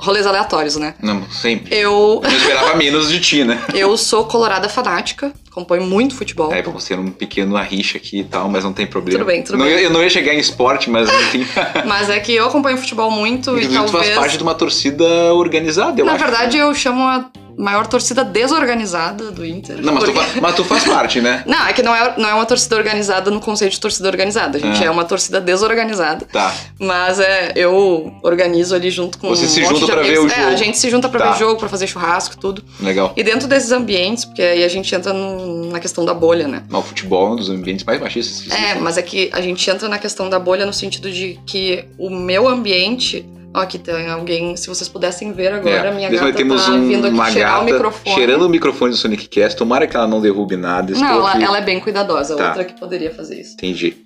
Rolês aleatórios, né? Não, sempre. Eu, Eu esperava menos de ti, né? eu sou colorada fanática, acompanho muito futebol. É, vamos ter um pequeno arrixa aqui e tal, mas não tem problema. Tudo bem, tudo não, bem. Eu não ia chegar em esporte, mas enfim. Mas é que eu acompanho futebol muito e Inclusive, tu faz talvez. parte de uma torcida organizada, eu Na acho. verdade, eu chamo a maior torcida desorganizada do Inter. Não, mas tu, porque- fa- mas tu faz parte, né? Não, é que não é, não é uma torcida organizada no conceito de torcida organizada. A gente Ah. é uma torcida desorganizada. Tá. Mas é, eu organizo ali junto com Vocês um se de pra ver amigos. o É, jogo. a gente se junta pra Tá. ver jogo, pra fazer churrasco, tudo. Legal. E dentro desses ambientes, porque aí a gente entra no- na questão da bolha, né? Mas o futebol é um dos ambientes mais machistas É, mas é que a gente entra na questão da bolha no sentido de que o meu ambiente. Ó, aqui tem alguém. Se vocês pudessem ver agora, É, minha gata temos tá um- vindo aqui uma cheirar gata o microfone. cheirando o microfone do Sonic Cast. Tomara que ela não derrube nada. Não, ela, aqui. ela é bem cuidadosa, Tá. outra que poderia fazer isso. Entendi.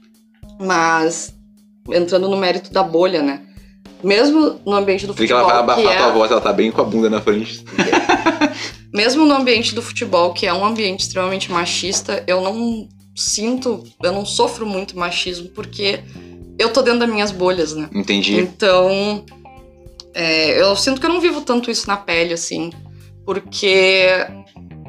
Mas, entrando no mérito da bolha, né? Mesmo no ambiente do futebol. ela vai abafar é- tua voz, ela tá bem com a bunda na frente. Mesmo no ambiente do futebol, que é um ambiente extremamente machista, eu não sinto, eu não sofro muito machismo, porque eu tô dentro das minhas bolhas, né? Entendi. Então, é, eu sinto que eu não vivo tanto isso na pele, assim, porque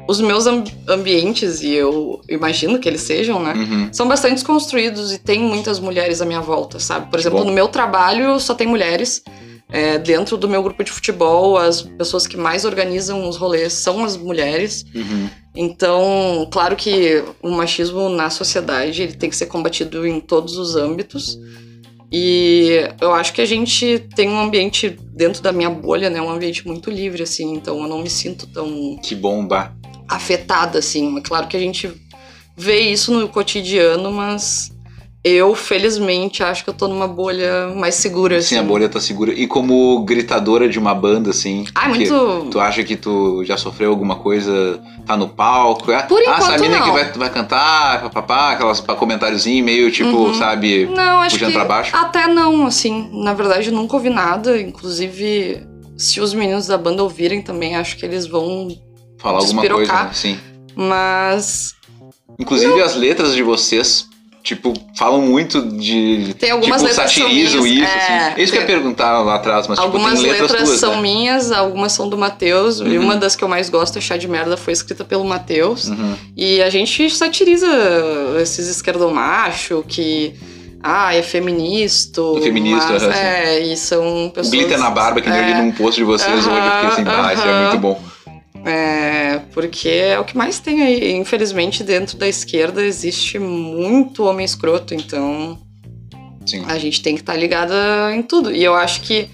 os meus am- ambientes, e eu imagino que eles sejam, né? Uhum. São bastante desconstruídos e tem muitas mulheres à minha volta, sabe? Por exemplo, bom. no meu trabalho só tem mulheres. É, dentro do meu grupo de futebol, as pessoas que mais organizam os rolês são as mulheres. Uhum. Então, claro que o machismo na sociedade ele tem que ser combatido em todos os âmbitos. E eu acho que a gente tem um ambiente dentro da minha bolha, né? Um ambiente muito livre, assim. Então eu não me sinto tão Que bomba. afetada, assim. É claro que a gente vê isso no cotidiano, mas eu, felizmente, acho que eu tô numa bolha mais segura, assim. Sim, a bolha tá segura. E como gritadora de uma banda, assim. Ah, porque muito. Tu acha que tu já sofreu alguma coisa, tá no palco? Ah, Por ah, essa enquanto, mina que não. vai, vai cantar, papapá, aquelas comentáriozinho meio tipo, Uhum. sabe, Não, acho puxando que pra baixo. até não, assim. Na verdade, eu nunca ouvi nada. Inclusive, se os meninos da banda ouvirem também, acho que eles vão. Falar alguma coisa, né? Sim. Mas Inclusive as letras de vocês, tipo, falam muito de. Tem algumas tipo, letras que são satirizam minhas, isso, é, assim. Isso que eu ia tem- perguntar lá atrás, mas algumas tipo, tem letras, letras, tuas, são né? minhas, algumas são do Matheus. E Uhum. uma das que eu mais gosto, é Chá de Merda, foi escrita pelo Matheus. Uhum. E a gente satiriza esses esquerdomacho que. Ah, é feminista. Feminista, mas, aham, sim. É, e são pessoas. glitter na barba que nem eu li é, num post de vocês hoje, eu fiquei assim, ah, isso é muito bom. É, porque é o que mais tem aí. Infelizmente, dentro da esquerda existe muito homem escroto, então Sim. a gente tem que estar ligada em tudo. E eu acho que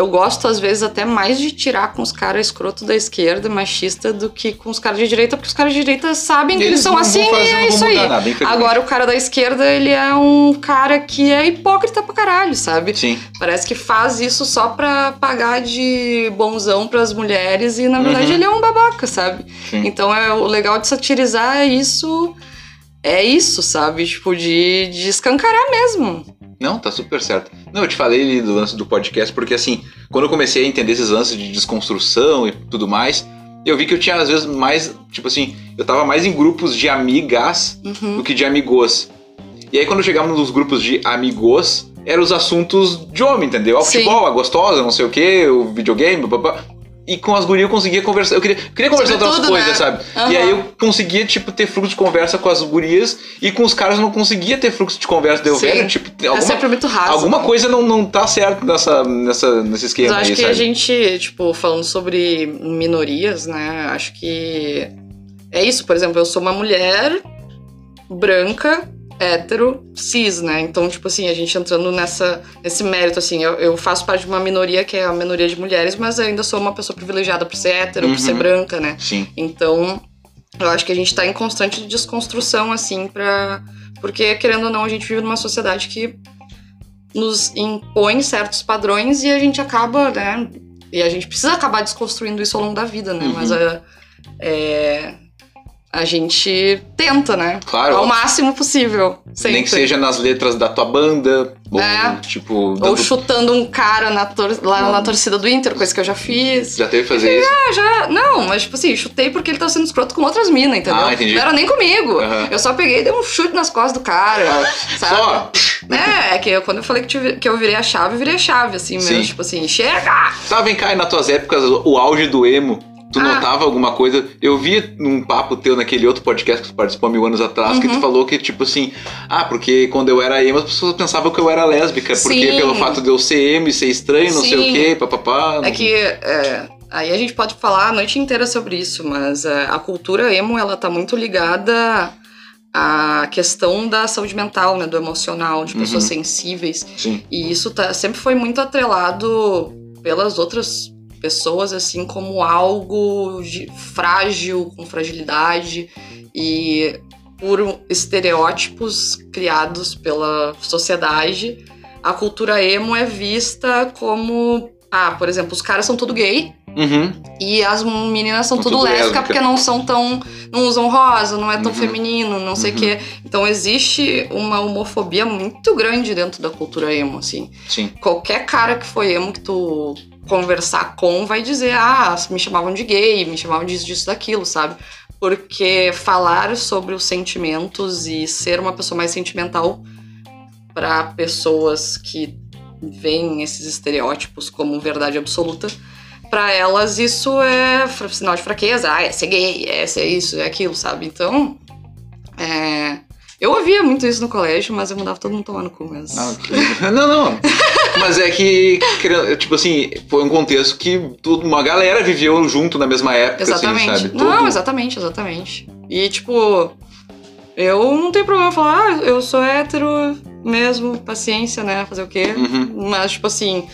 eu gosto, às vezes, até mais de tirar com os caras escroto da esquerda, machista, do que com os caras de direita, porque os caras de direita sabem que eles, são assim fazer, e é isso aí. Nada. Agora, o cara da esquerda, ele é um cara que é hipócrita pra caralho, sabe? Sim. Parece que faz isso só pra pagar de bonzão pras mulheres e, na verdade, Uhum. ele é um babaca, sabe? Sim. Então, é, o legal de satirizar é isso. É isso, sabe? Tipo, de, de escancarar mesmo. Não, tá super certo. Não, eu te falei ali do lance do podcast, porque assim, quando eu comecei a entender esses lances de desconstrução e tudo mais, eu vi que eu tinha, às vezes, mais, tipo assim, eu tava mais em grupos de amigas Uhum. do que de amigos. E aí, quando chegávamos nos grupos de amigos, eram os assuntos de homem, entendeu? O Sim. futebol, a gostosa, não sei o quê, o videogame, babá. E com as gurias eu conseguia conversar. Eu queria, eu queria conversar Sobre outras tudo, coisas, né? sabe? Aham. E aí eu conseguia, tipo, ter fluxo de conversa com as gurias e com os caras eu não conseguia ter fluxo de conversa. Deu Sim. velho, tipo, é alguma, sempre muito raso. alguma né? coisa não, não tá certo nessa, nessa, nesse Mas esquema eu acho aí, que sabe? a gente, tipo, falando sobre minorias, né? Acho que é isso. Por exemplo, eu sou uma mulher branca, hétero, cis, né? Então, tipo assim, a gente entrando nessa, nesse mérito, assim, eu, eu faço parte de uma minoria que é a minoria de mulheres, mas eu ainda sou uma pessoa privilegiada por ser hétero, por ser Uhum. branca, né? Sim. Então, eu acho que a gente tá em constante desconstrução, assim, pra. Porque, querendo ou não, a gente vive numa sociedade que nos impõe certos padrões e a gente acaba, né? E a gente precisa acabar desconstruindo isso ao longo da vida, né? Uhum. Mas a, é, a gente tenta, né? Claro. Ao máximo possível. Sempre. Nem que seja nas letras da tua banda, ou É. tipo. Ou dando- chutando um cara na tor- lá na torcida do Inter, coisa que eu já fiz. Já teve que fazer isso? Ah, já. Não, mas tipo assim, chutei porque ele tava sendo escroto com outras minas, entendeu? Ah, entendi. Não era nem comigo. Aham. Eu só peguei e dei um chute nas costas do cara. sabe? Só. É, é que eu- quando eu falei que, tive- que eu virei a chave, eu virei a chave, assim mesmo. Sim. Tipo assim, chega! Tá, vem cá, e nas tuas épocas, o auge do emo, tu Ah. notava alguma coisa? Eu vi num papo teu naquele outro podcast que tu participou mil anos atrás, que tu Uhum. falou que, tipo assim, ah, porque quando eu era emo, as pessoas pensavam que eu era lésbica, porque Sim. pelo fato de eu ser emo e ser estranho, não sei o Sim. quê, papapá. É que é, aí a gente pode falar a noite inteira sobre isso, mas é, a cultura emo ela tá muito ligada à questão da saúde mental, né, do emocional, de pessoas Uhum. sensíveis. Sim. E isso tá, sempre foi muito atrelado pelas outras pessoas, assim, como algo de- frágil, com fragilidade. E por estereótipos criados pela sociedade, a cultura emo é vista como. Ah, por exemplo, os caras são tudo gay Uhum. e as meninas são São tudo tudo lésbica lésbica. porque não são tão. não usam rosa, não é tão Uhum. feminino, não sei o Uhum. quê. Então existe uma homofobia muito grande dentro da cultura emo, assim. Sim. Qualquer cara que foi emo que tu conversar com vai dizer, ah, me chamavam de gay, me chamavam disso, disso, daquilo, sabe? Porque falar sobre os sentimentos e ser uma pessoa mais sentimental para pessoas que veem esses estereótipos como verdade absoluta, para elas isso é sinal de fraqueza, ah, é ser gay, é ser isso, é aquilo, sabe? Então, é, eu ouvia muito isso no colégio, mas eu mandava todo mundo tomar no cu mesmo. Ah, que- não, não. Mas é que, tipo assim, foi um contexto que tudo, uma galera viveu junto na mesma época, Exatamente. assim, sabe? Não, exatamente, exatamente. E, tipo, eu não tenho problema falar, ah, eu sou hétero mesmo, paciência, né? Fazer o quê? Uhum. Mas, tipo assim,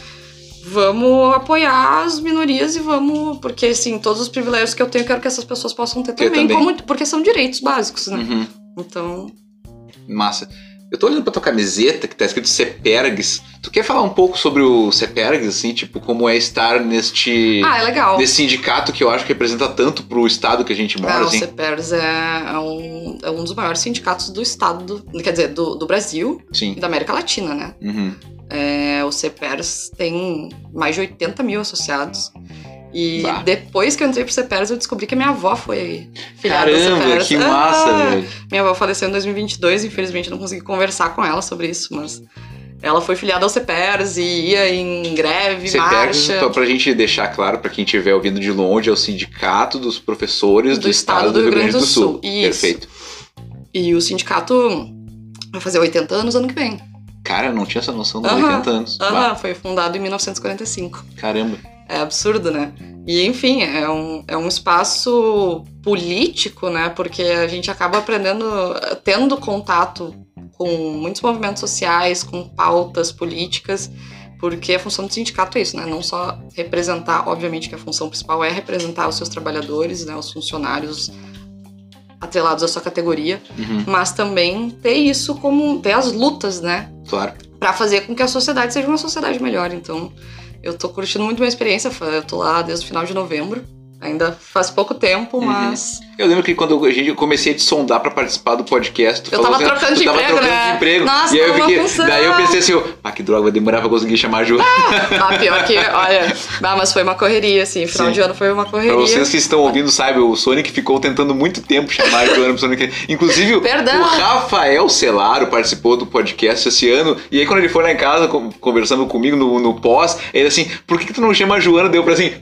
vamos apoiar as minorias e vamos. Porque, assim, todos os privilégios que eu tenho, eu quero que essas pessoas possam ter Ter também, também. como- porque são direitos básicos, né? Uhum. Então. Massa. Eu tô olhando pra tua camiseta que tá escrito Cepergs. Tu quer falar um pouco sobre o Cepergs, assim, tipo, como é estar neste. Ah, é legal. Nesse sindicato que eu acho que representa tanto pro estado que a gente mora, Ah, o assim. CEPERS é, é um, é um dos maiores sindicatos do estado, do- quer dizer, do, do Brasil Sim. e da América Latina, né? Uhum. É, o CEPERS tem mais de 80 mil associados. E Bah. depois que eu entrei pro CEPERS, eu descobri que a minha avó foi filiada Caramba, que massa, Ah, velho. Minha avó faleceu em 2022, infelizmente eu não consegui conversar com ela sobre isso, mas ela foi filiada ao CEPERS e ia em greve, Cepergs, marcha. pra, pra gente deixar claro pra quem estiver ouvindo de longe, é o sindicato dos professores do, estado do Rio Grande do Sul. Isso. Perfeito. E o sindicato vai fazer 80 anos ano que vem. Cara, eu não tinha essa noção dos Aham, 80 anos. Aham, Bah, foi fundado em 1945. caramba. É absurdo, né? E enfim, é um, é um espaço político, né? Porque a gente acaba aprendendo, tendo contato com muitos movimentos sociais, com pautas políticas, porque a função do sindicato é isso, né? Não só representar, obviamente que a função principal é representar os seus trabalhadores, né? Os funcionários atrelados à sua categoria, Uhum, mas também ter isso como ter as lutas, né? claro. Pra fazer com que a sociedade seja uma sociedade melhor. Então, eu tô curtindo muito minha experiência. Eu tô lá desde o final de novembro. Ainda faz pouco tempo, Uhum. mas. Eu lembro que quando a gente comecei a te sondar pra participar do podcast, Eu tava assim, trocando de tava emprego, trocando né? de emprego. Nossa, e aí eu fiquei, função. daí eu pensei assim, ah, que droga, vai demorar pra conseguir chamar a Ju. Ah, pior que, olha. Ah, mas foi uma correria, assim. Final Sim. de ano foi uma correria. Pra vocês que estão ouvindo, sabe, o Sonic ficou tentando muito tempo chamar a Joana pro Sonic. Inclusive, Perdão. o Rafael Celaro participou do podcast esse ano. E aí, quando ele foi lá em casa conversando comigo no, no pós, ele assim, por que, que tu não chama a Joana? Deu pra assim.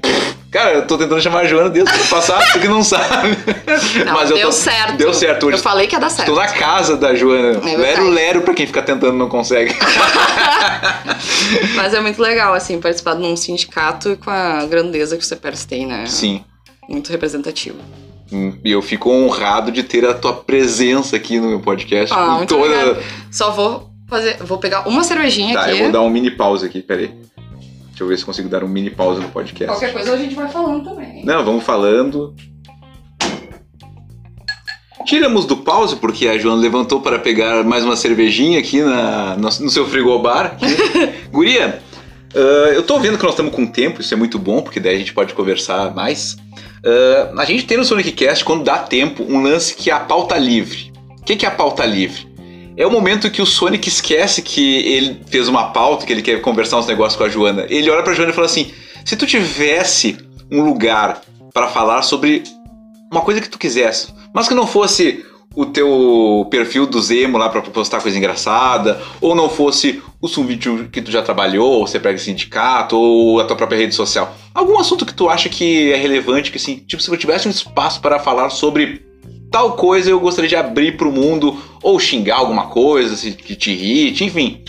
Cara, eu tô tentando chamar a Joana desde o passado, que não sabe. Não, eu deu tô- certo. Deu certo. Hoje Eu falei que ia dar certo. Estou na casa da Joana. verdade. lero, lero pra quem fica tentando não consegue. Mas é muito legal, assim, participar de um sindicato e com a grandeza que o CEPERS tem, né? Sim. Muito representativo. Hum, E eu fico honrado de ter a tua presença aqui no meu podcast. Ah, muito toda... Só vou fazer. Vou pegar uma cervejinha Tá, aqui. eu vou dar um mini pause aqui, peraí. Deixa eu ver se consigo dar um mini pause no podcast. Qualquer coisa a gente vai falando também. Não, vamos falando. Tiramos do pause porque a Joana levantou para pegar mais uma cervejinha aqui na, no, no seu frigobar. Guria, ah, eu tô vendo que nós estamos com tempo, isso é muito bom, porque daí a gente pode conversar mais. Ah, a gente tem no Sonic Cast, quando dá tempo, um lance que é a pauta livre. O que, que é a pauta livre? É o momento que o Sonic esquece que ele fez uma pauta, que ele quer conversar uns negócios com a Joana. Ele olha pra Joana e fala assim: se tu tivesse um lugar para falar sobre uma coisa que tu quisesse, mas que não fosse o teu perfil do Zemo lá pra postar coisa engraçada, ou não fosse o um vídeo que tu já trabalhou, ou você pega sindicato, ou a tua própria rede social. Algum assunto que tu acha que é relevante, que assim, tipo, se eu tivesse um espaço para falar sobre tal coisa, eu gostaria de abrir pro mundo, ou xingar alguma coisa, se que te irrite, enfim.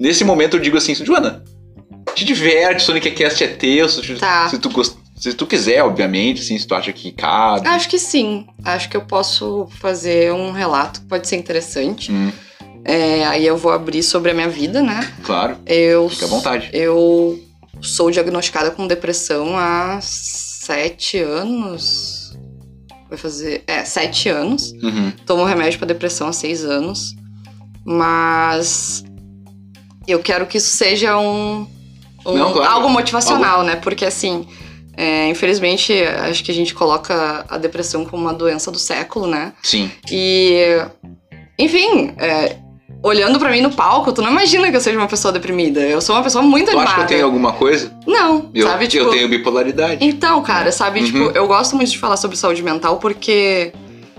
Nesse momento eu digo assim, Joana, te diverte, Sonic Cast é teu, se, Tá. se tu gost... se tu quiser, obviamente, assim, se tu acha que cabe. Acho que sim. Acho que eu posso fazer um relato que pode ser interessante. Hum, É, aí eu vou abrir sobre a minha vida, né? claro, Eu, fica à vontade. eu sou diagnosticada com depressão há sete anos. Vai fazer. É, sete anos. Uhum. Tomo remédio pra depressão há seis anos. Mas eu quero que isso seja um, um- Não, claro. algo motivacional, né? Porque assim, é, infelizmente, acho que a gente coloca a depressão como uma doença do século, né? Sim. E, enfim, é, olhando pra mim no palco, tu não imagina que eu seja uma pessoa deprimida. Eu sou uma pessoa muito Tu acha animada. que eu tenho alguma coisa? Não, Eu, sabe? Tipo, eu tenho bipolaridade. então, cara, sabe, Uhum. tipo, eu gosto muito de falar sobre saúde mental porque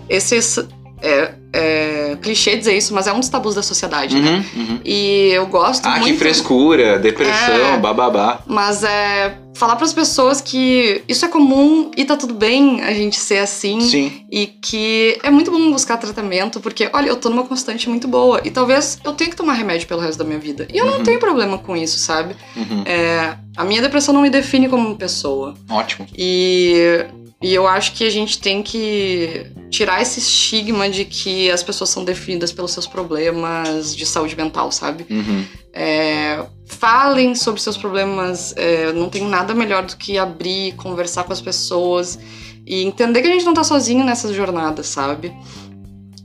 esses. É, é clichê dizer isso, mas é um dos tabus da sociedade, né? Uhum, uhum. E eu gosto Ah, muito. que frescura, depressão, É. bababá. Mas é falar pras pessoas que isso é comum e tá tudo bem a gente ser assim. Sim. E que é muito bom buscar tratamento, porque, olha, eu tô numa constante muito boa. E talvez eu tenha que tomar remédio pelo resto da minha vida. E eu não Uhum. tenho problema com isso, sabe? Uhum. É, a minha depressão não me define como pessoa. Ótimo. E, e eu acho que a gente tem que tirar esse estigma de que as pessoas são definidas pelos seus problemas de saúde mental, sabe? Uhum. É, falem sobre seus problemas. é, não tem nada melhor do que abrir, conversar com as pessoas e entender que a gente não tá sozinho nessa jornada, sabe?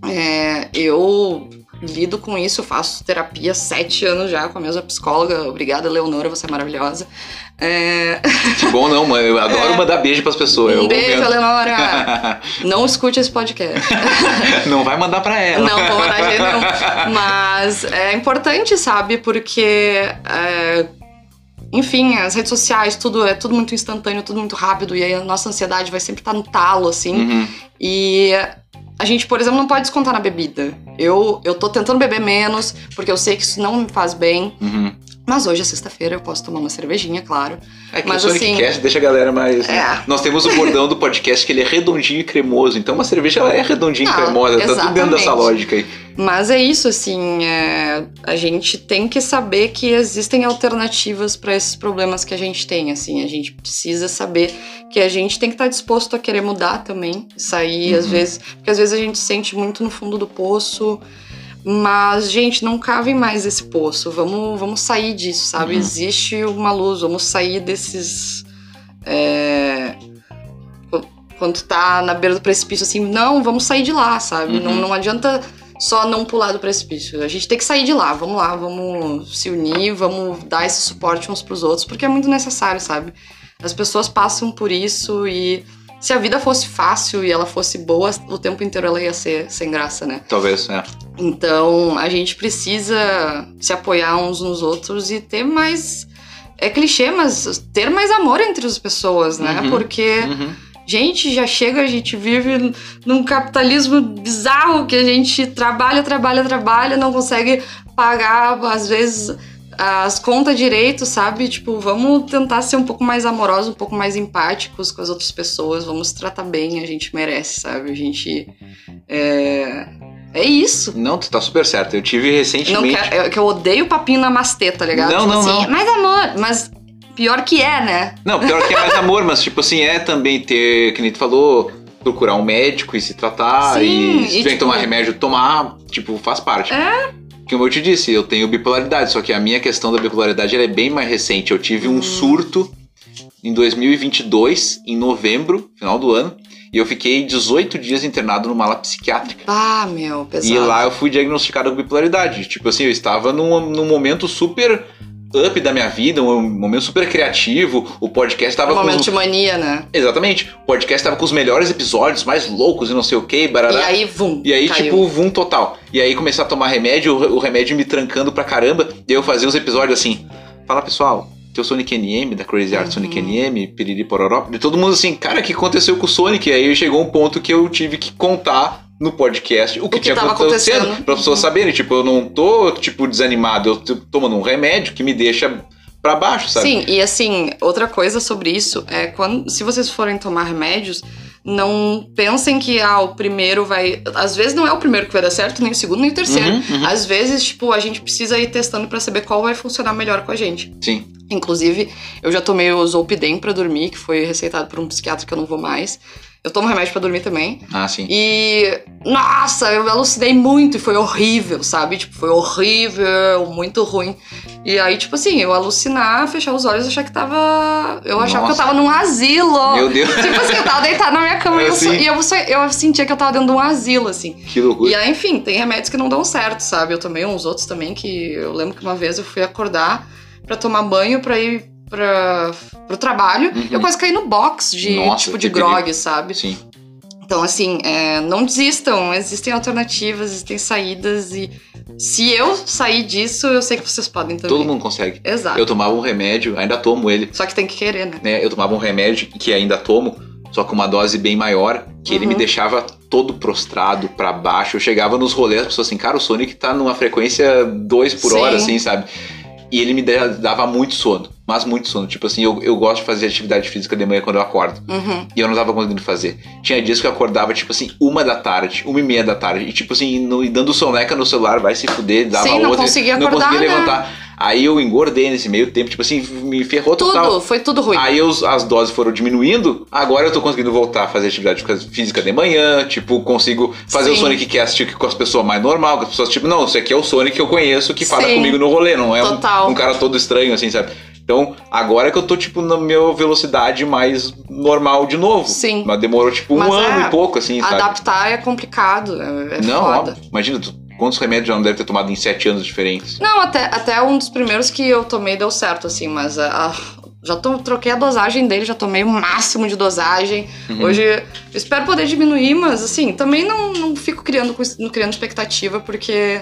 É, eu lido com isso, faço terapia sete anos já com a mesma psicóloga. Obrigada, Leonora, você é maravilhosa. É, Que bom não, mano. Eu adoro mandar beijo pras pessoas. um eu beijo, Leonora! Não escute esse podcast. Não vai mandar pra ela. Não, vou mandar jeito nenhum. Mas é importante, sabe? Porque. é, enfim, as redes sociais, tudo é tudo muito instantâneo, tudo muito rápido, e aí a nossa ansiedade vai sempre estar no talo, assim. Uhum. E a gente, por exemplo, não pode descontar na bebida. Eu, eu tô tentando beber menos, porque eu sei que isso não me faz bem. Uhum. Mas hoje é sexta-feira, eu posso tomar uma cervejinha, claro. É que Mas, o Sonic assim, Cast deixa a galera mais. né? É. Nós temos o bordão do podcast que ele é redondinho e cremoso. Então uma cerveja ela é redondinha e Ah, cremosa. Tá tudo dentro dessa exatamente. lógica aí. Mas é isso, assim, é, a gente tem que saber que existem alternativas para esses problemas que a gente tem, assim, a gente precisa saber que a gente tem que estar disposto a querer mudar também, sair às Uhum. vezes, porque às vezes a gente se sente muito no fundo do poço, mas gente, não cavem mais esse poço, vamos, vamos sair disso, sabe? Uhum. Existe uma luz, vamos sair desses é, qu- quando tá na beira do precipício, assim, não, vamos sair de lá, sabe? Uhum. Não, não adianta só não pular do precipício. A gente tem que sair de lá, vamos lá, vamos se unir, vamos dar esse suporte uns pros outros, porque é muito necessário, sabe? As pessoas passam por isso e se a vida fosse fácil e ela fosse boa, o tempo inteiro ela ia ser sem graça, né? Talvez, é. Então a gente precisa se apoiar uns nos outros e ter mais. É clichê, mas ter mais amor entre as pessoas, né? Uhum. Porque, Uhum. gente, já chega, a gente vive num capitalismo bizarro que a gente trabalha, trabalha, trabalha, não consegue pagar, às vezes, as contas direito, sabe? Tipo, vamos tentar ser um pouco mais amorosos, um pouco mais empáticos com as outras pessoas, vamos tratar bem, a gente merece, sabe? A gente. É, é isso. Não, tu tá super certo. Eu tive Não recentemente. quero, eu, que eu odeio papinho namastê, tá ligado? Não, tipo não, assim, não. mais amor, mas pior que é, né? Não, pior que é mais amor, mas tipo assim, é também ter, que nem tu falou, procurar um médico e se tratar. Sim, e se e, tiver que tipo- tomar remédio, tomar, tipo, faz parte. É. Como eu te disse, eu tenho bipolaridade, só que a minha questão da bipolaridade ela é bem mais recente. Eu tive Hum. um surto em 2022, em novembro, final do ano, e eu fiquei 18 dias internado numa ala psiquiátrica. Ah, meu, pesado. E lá eu fui diagnosticado com bipolaridade. Tipo assim, eu estava num, num momento super up da minha vida, um momento super criativo. O podcast um estava com momento os... de mania, né? Exatamente. O podcast estava com os melhores episódios, mais loucos e não sei o que, E barará. aí, vum, E aí, caiu. tipo, vum total. E aí comecei a tomar remédio, o o remédio me trancando pra caramba. E aí eu fazia os episódios assim. Fala pessoal, que eu sou Sonic NM, da Crazy Art Uhum. Sonic NM, Piriri Pororó. E todo mundo assim, cara, o que aconteceu com o Sonic? E aí chegou um ponto que eu tive que contar no podcast o que, que tinha tava acontecendo, acontecendo. para as pessoas Uhum. saberem, tipo, eu não tô tipo desanimado, eu tô tomando um remédio que me deixa pra baixo, sabe? Sim, e assim, outra coisa sobre isso é quando se vocês forem tomar remédios, não pensem que ah, o primeiro vai. Às vezes não é o primeiro que vai dar certo, nem o segundo, nem o terceiro. Uhum, uhum. Às vezes, tipo, a gente precisa ir testando pra saber qual vai funcionar melhor com a gente. Sim. Inclusive, eu já tomei o Zolpidem pra dormir, que foi receitado por um psiquiatra que eu não vou mais. Eu tomo remédio pra dormir também. Ah, sim. E, nossa, eu alucinei muito e foi horrível, sabe? Tipo, foi horrível, muito ruim. E aí, tipo assim, eu alucinar, fechar os olhos, achar que tava. Eu achava que eu Nossa. tava num asilo. Meu Deus. Tipo assim, eu tava deitada na minha cama e, eu, Assim? só- e eu, só- eu sentia que eu tava dentro de um asilo, assim. Que loucura. E aí, enfim, tem remédios que não dão certo, sabe? Eu tomei uns outros também que eu lembro que uma vez eu fui acordar pra tomar banho pra ir pra, pro trabalho. Uhum. Eu quase caí no box de Nossa, tipo de perigo. grog, sabe? Sim. Então, assim, é, não desistam, existem alternativas, existem saídas e se eu sair disso, eu sei que vocês podem também. Todo mundo consegue. Exato. Eu tomava um remédio, ainda tomo ele, Só que tem que querer, né? né? Eu tomava um remédio que ainda tomo, só com uma dose bem maior, que ele Uhum. me deixava todo prostrado pra baixo. Eu chegava nos rolês, as pessoas assim, cara, o Sonic tá numa frequência 2 por Sim. hora, assim, sabe? E ele me da- dava muito sono, mas muito sono. Tipo assim, eu, eu gosto de fazer atividade física de manhã quando eu acordo. Uhum. E eu não tava conseguindo fazer. Tinha dias que eu acordava, tipo assim, uma da tarde, uma e meia da tarde. E tipo assim, no, e dando soneca no celular, vai se fuder, dava Sim, não outra. conseguia não acordar, conseguia né? levantar. Aí eu engordei nesse meio tempo, tipo assim, me ferrou total. Tudo, foi tudo ruim. Aí as doses foram diminuindo, agora eu tô conseguindo voltar a fazer atividade física de manhã, tipo, consigo fazer o Sim. Sonic Cast com as pessoas mais normal, com as pessoas tipo, não, esse aqui é o Sonic que eu conheço que fala Sim. comigo no rolê, não é um, um cara todo estranho assim, sabe? Então, agora que eu tô, tipo, na minha velocidade mais normal de novo. Sim. Mas demorou, tipo, um Mas ano é, e pouco, assim, sabe? Adaptar é complicado, é, é não, foda. Imagina, tu, quantos remédios já não deve ter tomado em sete anos diferentes? Não, até, até um dos primeiros que eu tomei deu certo, assim, mas a- a- já to- troquei a dosagem dele, já tomei o máximo de dosagem. Uhum. Hoje espero poder diminuir, mas assim, também não, não fico criando, criando expectativa, porque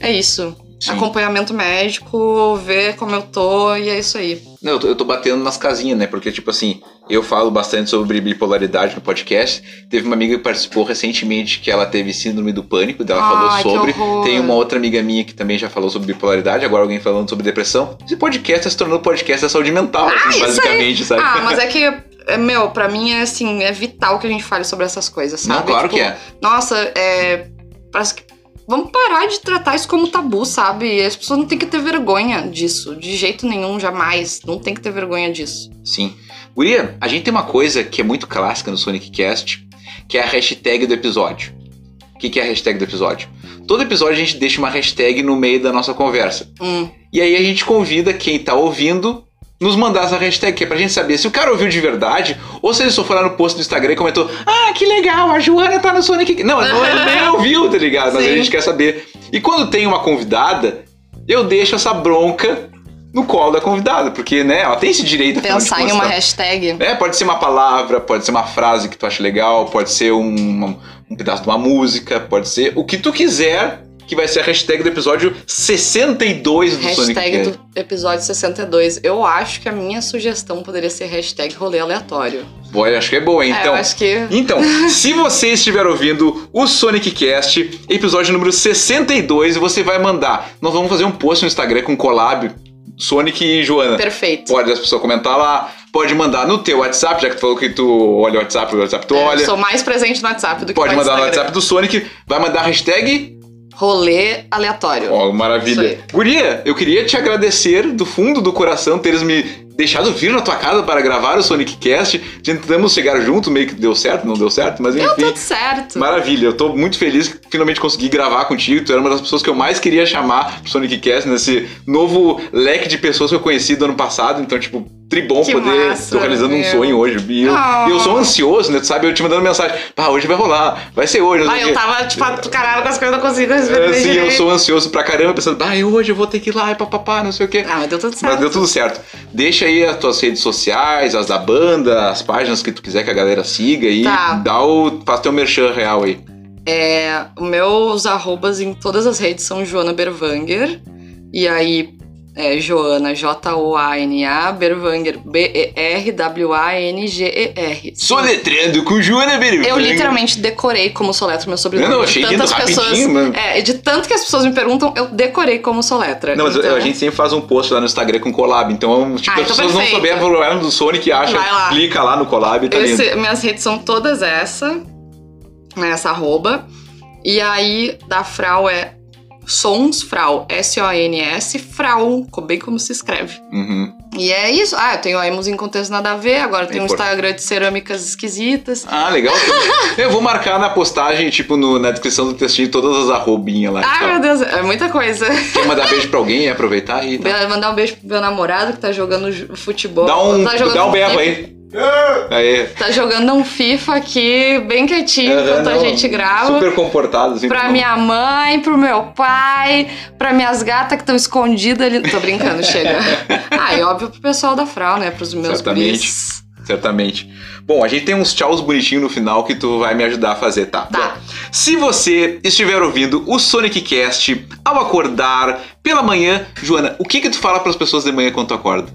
é isso. Sim. Acompanhamento médico, ver como eu tô, e é isso aí. Não, eu tô, eu tô batendo nas casinhas, né? Porque, tipo assim, eu falo bastante sobre bipolaridade no podcast. Teve uma amiga que participou recentemente que ela teve síndrome do pânico, daí ela Ai, falou sobre. Tem uma outra amiga minha que também já falou sobre bipolaridade, agora alguém falando sobre depressão. Esse podcast se tornando podcast da saúde mental, assim, Ah, aí. basicamente, sabe? Ah, mas é que, é, meu, pra mim é assim, é vital que a gente fale sobre essas coisas, sabe? Não, claro Tipo, que é. Nossa, é. Parece que. Vamos parar de tratar isso como tabu, sabe? As pessoas não têm que ter vergonha disso. De jeito nenhum, jamais. Não tem que ter vergonha disso. Sim. Guria, a gente tem uma coisa que é muito clássica no Sonic Cast, que é a hashtag do episódio. O que, que é a hashtag do episódio? Todo episódio a gente deixa uma hashtag no meio da nossa conversa. Hum. E aí a gente convida quem tá ouvindo nos mandar essa hashtag, que é pra gente saber se o cara ouviu de verdade ou se ele só foi lá no post do Instagram e comentou: Ah, que legal, a Joana tá no Sonic. Não, não ele nem ouviu, tá ligado? Mas a Sim. gente quer saber. E quando tem uma convidada, eu deixo essa bronca no colo da convidada, porque, né, ela tem esse direito Pensar em uma hashtag. É, pode ser uma palavra, pode ser uma frase que tu acha legal, pode ser um, um pedaço de uma música, pode ser o que tu quiser, que vai ser a hashtag do episódio 62 do Sonic Hashtag do episódio 62. Eu acho que a minha sugestão poderia ser hashtag rolê aleatório. Olha, acho que é boa, hein? é, Então, acho que. então, se você estiver ouvindo o Sonic Cast, episódio número 62, você vai mandar. Nós vamos fazer um post no Instagram com collab Sonic e Joana. Perfeito. Pode as pessoas comentar lá, pode mandar no teu WhatsApp, já que tu falou que tu olha o WhatsApp, o WhatsApp tu É, olha. Eu sou mais presente no WhatsApp do que Pode no mandar no. WhatsApp do Sonic, vai mandar a hashtag. Rolê aleatório. Ó, Isso maravilha. Guria, eu queria te agradecer do fundo do coração teres me deixado vir na tua casa para gravar o Sonic Cast. Tentamos chegar junto, meio que deu certo, não deu certo, mas Deu enfim. tudo certo. Maravilha, eu tô muito feliz que finalmente consegui gravar contigo. Tu era uma das pessoas que eu mais queria chamar pro Sonic Cast nesse novo leque de pessoas que eu conheci do ano passado. Então, tipo, tribom Que poder. massa, tô realizando um meu. sonho hoje. E eu, Ah. e eu sou ansioso, né? Tu sabe? Eu te mandando mensagem. Pá, hoje vai rolar, vai ser hoje. Ah, eu tava, tipo, atucarada com as coisas, não consigo É, responder sim, eu sou ansioso pra caramba, pensando, ah, hoje eu vou ter que ir lá e papapá, não sei o quê. Ah, mas deu tudo certo. Mas deu tudo certo. Deixa aí as tuas redes sociais, as da banda, as páginas que tu quiser que a galera siga e Tá. dá o. faz teu merchan real aí. É, meus arrobas em todas as redes são Joana Berwanger. E aí, é Joana, J-O-A-N-A, Berwanger, B-E-R-W-A-N-G-E-R. Soletrando com Joana Berwanger. Eu literalmente decorei como soletra meu sobrenome. Não, não, achei tantas pessoas, mano. É, de tanto que as pessoas me perguntam, eu decorei como soletra. Não, mas Então, a gente sempre faz um post lá no Instagram com collab. Então, tipo, Ah, as então pessoas não souberem o problema do Sonic, acha, lá. clica lá no collab tá esse- minhas redes são todas essa, né, essa arroba. E aí, da Frau é Sons, Frau, S-O-N-S, Frau, bem como se escreve. Uhum. E é isso. Ah, eu tenho a Emos em Contexto Nada a Ver, agora tem um. Instagram de cerâmicas esquisitas. Ah, legal. Eu vou marcar na postagem, tipo, no- na descrição do textinho, todas as arrobinhas lá. Ai, tal. meu Deus, é muita coisa. Quer mandar beijo pra alguém e aproveitar e tal. Mandar um beijo pro meu namorado que tá jogando futebol. Dá um, tá dá um berro aí. Aí. Tá jogando um FIFA aqui, bem quietinho, enquanto a não, gente grava. Super comportado, assim. Pra não- minha mãe, pro meu pai, pra minhas gatas que estão escondidas ali. Tô brincando, chega. Ah, e óbvio pro pessoal da Frau, né? Pros meus Certamente. guris. Certamente. Bom, a gente tem uns tchauz bonitinhos no final que tu vai me ajudar a fazer, tá? Tá. Bom, se você estiver ouvindo o Sonic Cast ao acordar pela manhã, Joana, o que que tu fala pras pessoas de manhã quando tu acorda?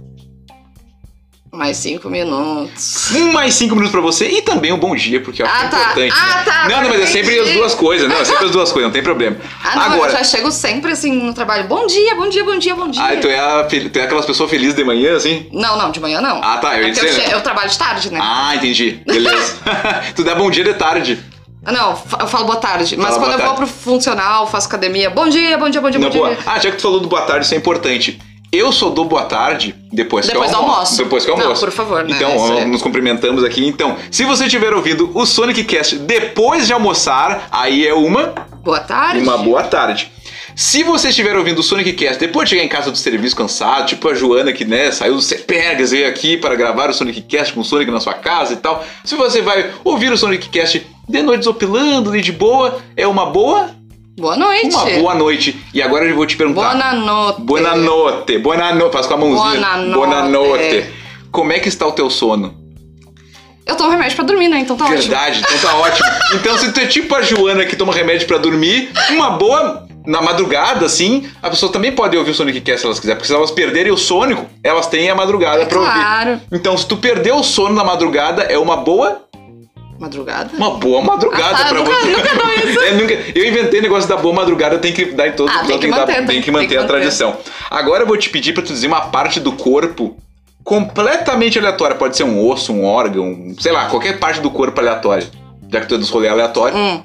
Mais cinco minutos. Um mais cinco minutos pra você e também um bom dia, porque eu acho Ah, que é tá. importante. Ah, né? tá, Não, não, mas é sempre entendi. as duas coisas, não, é sempre as duas coisas, não tem problema. Ah, não, Agora, eu já chego sempre assim no trabalho. Bom dia, bom dia, bom dia, bom dia. ah, tu é, a, tu é aquelas pessoas felizes de manhã, assim? Não, não, de manhã não. Ah, tá, eu É porque eu, né? eu trabalho de tarde, né? Ah, entendi. Beleza. tu dá bom dia de tarde. Ah, Não, eu falo boa tarde. Mas Fala quando eu vou pro funcional, faço academia. Bom dia, bom dia, bom dia, Não, bom boa. dia. Ah, já que tu falou do boa tarde, isso é importante. Eu só dou boa tarde depois, Depois que do eu almoço. Depois que eu Não, almoço. por favor, né? Então, é. nos cumprimentamos aqui. Então, se você estiver ouvindo o Sonic Cast depois de almoçar, aí é uma, Boa tarde. uma boa tarde. Se você estiver ouvindo o Sonic Cast depois de chegar em casa do serviço cansado, tipo a Joana que né, saiu do Cepergas veio aqui para gravar o Sonic Cast com o Sonic na sua casa e tal. Se você vai ouvir o Sonic Cast de noite desopilando de boa, é uma boa, Boa noite. uma boa noite. E agora eu vou te perguntar. Boa noite. Buona notte, buona notte, faz com a mãozinha. Notte. notte. Como é que está o teu sono? Eu tomo remédio pra dormir, né? Então tá ótimo. Verdade, então tá ótimo. Então se tu é tipo a Joana que toma remédio pra dormir, uma boa na madrugada, assim, a pessoa também pode ouvir o Sonic Cast se elas quiserem, porque se elas perderem o Sônico, elas têm a madrugada pra ouvir. Claro. Então se tu perder o sono na madrugada, é uma boa, Madrugada? uma boa madrugada Ah, tá, pra nunca- você. nunca dou isso. É, nunca- eu inventei o negócio da boa madrugada, tem que dar em todo Ah, tem que dar- manter, tem tem- que manter tem que a manter. tradição. Agora eu vou te pedir pra tu dizer uma parte do corpo completamente aleatória. Pode ser um osso, um órgão, sei lá, qualquer parte do corpo aleatória. Já que tu é dos rolês aleatórios, Hum,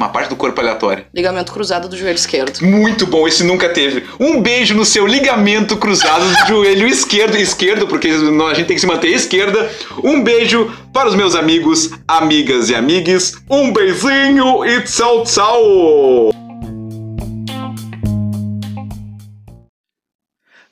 uma parte do corpo aleatória. ligamento cruzado do joelho esquerdo. Muito bom, esse nunca teve. Um beijo no seu ligamento cruzado do joelho esquerdo, esquerdo, porque a gente tem que se manter à esquerda. Um beijo para os meus amigos, amigas e amigues. Um beijinho e tchau, tchau.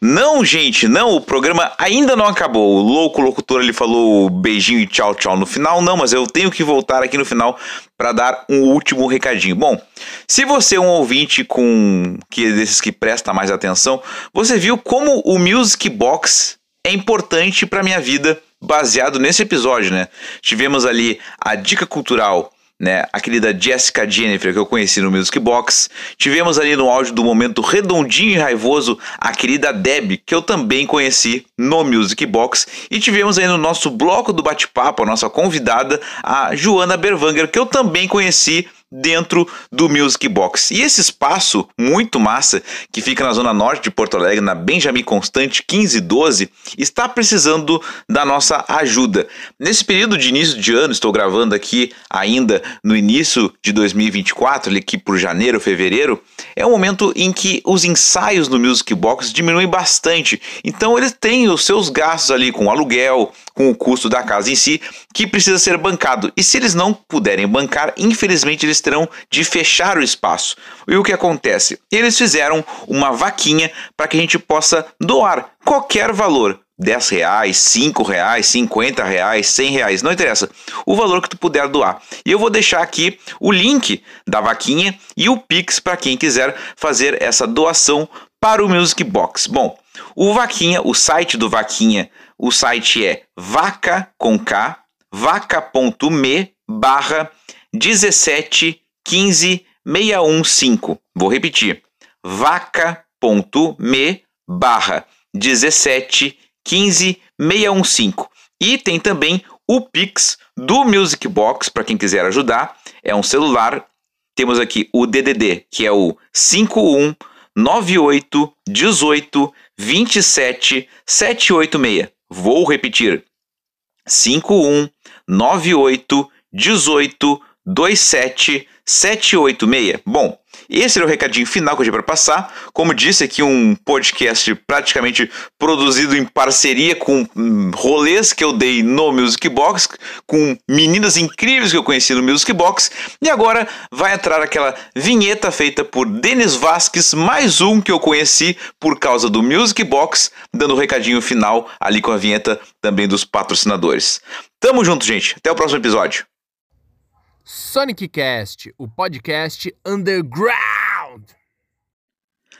Não, gente, não, o programa ainda não acabou. O louco locutor ele falou beijinho e tchau, tchau no final. Não, mas eu tenho que voltar aqui no final para dar um último recadinho. Bom, se você é um ouvinte com que é desses que presta mais atenção, você viu como o Music Box é importante para minha vida, baseado nesse episódio, né? Tivemos ali a dica cultural né, a querida Jessica Jennifer, que eu conheci no Music Box. Tivemos ali no áudio do momento redondinho e raivoso a querida Deb, que eu também conheci no Music Box. E tivemos aí no nosso bloco do bate-papo, a nossa convidada, a Joana Berwanger, que eu também conheci dentro do Music Box. E esse espaço muito massa, que fica na zona norte de Porto Alegre, na Benjamin Constante 1512, está precisando da nossa ajuda. Nesse período de início de ano, estou gravando aqui ainda no início de 2024, ali aqui por janeiro, fevereiro, é um momento em que os ensaios no Music Box diminuem bastante. Então eles têm os seus gastos ali com aluguel, com o custo da casa em si, que precisa ser bancado. E se eles não puderem bancar, infelizmente eles terão de fechar o espaço. E o que acontece? Eles fizeram uma vaquinha para que a gente possa doar qualquer valor. 10 reais, 5 reais, 50 reais, 100 reais, não interessa. O valor que tu puder doar. E eu vou deixar aqui o link da vaquinha e o Pix para quem quiser fazer essa doação para o Music Box. Bom, o Vaquinha, o site do Vaquinha, o site é vaca com K, vaca.me barra 17 15 615. Vou repetir, vaca apoia.me barra 17 15 615. E tem também o Pix do Music Box para quem quiser ajudar. É um celular. Temos aqui o DDD, que é o 51 98 18 27 786. Vou repetir. 51 98 18 27 786. Bom, esse era o recadinho final que eu tinha para passar. Como disse aqui, um podcast praticamente produzido em parceria com hum, rolês que eu dei no Music Box, com meninas incríveis que eu conheci no Music Box. E agora vai entrar aquela vinheta feita por Denis Vasques, mais um que eu conheci por causa do Music Box, dando o recadinho final ali com a vinheta também dos patrocinadores. Tamo junto, gente. Até o próximo episódio. Sonic Cast, o podcast underground.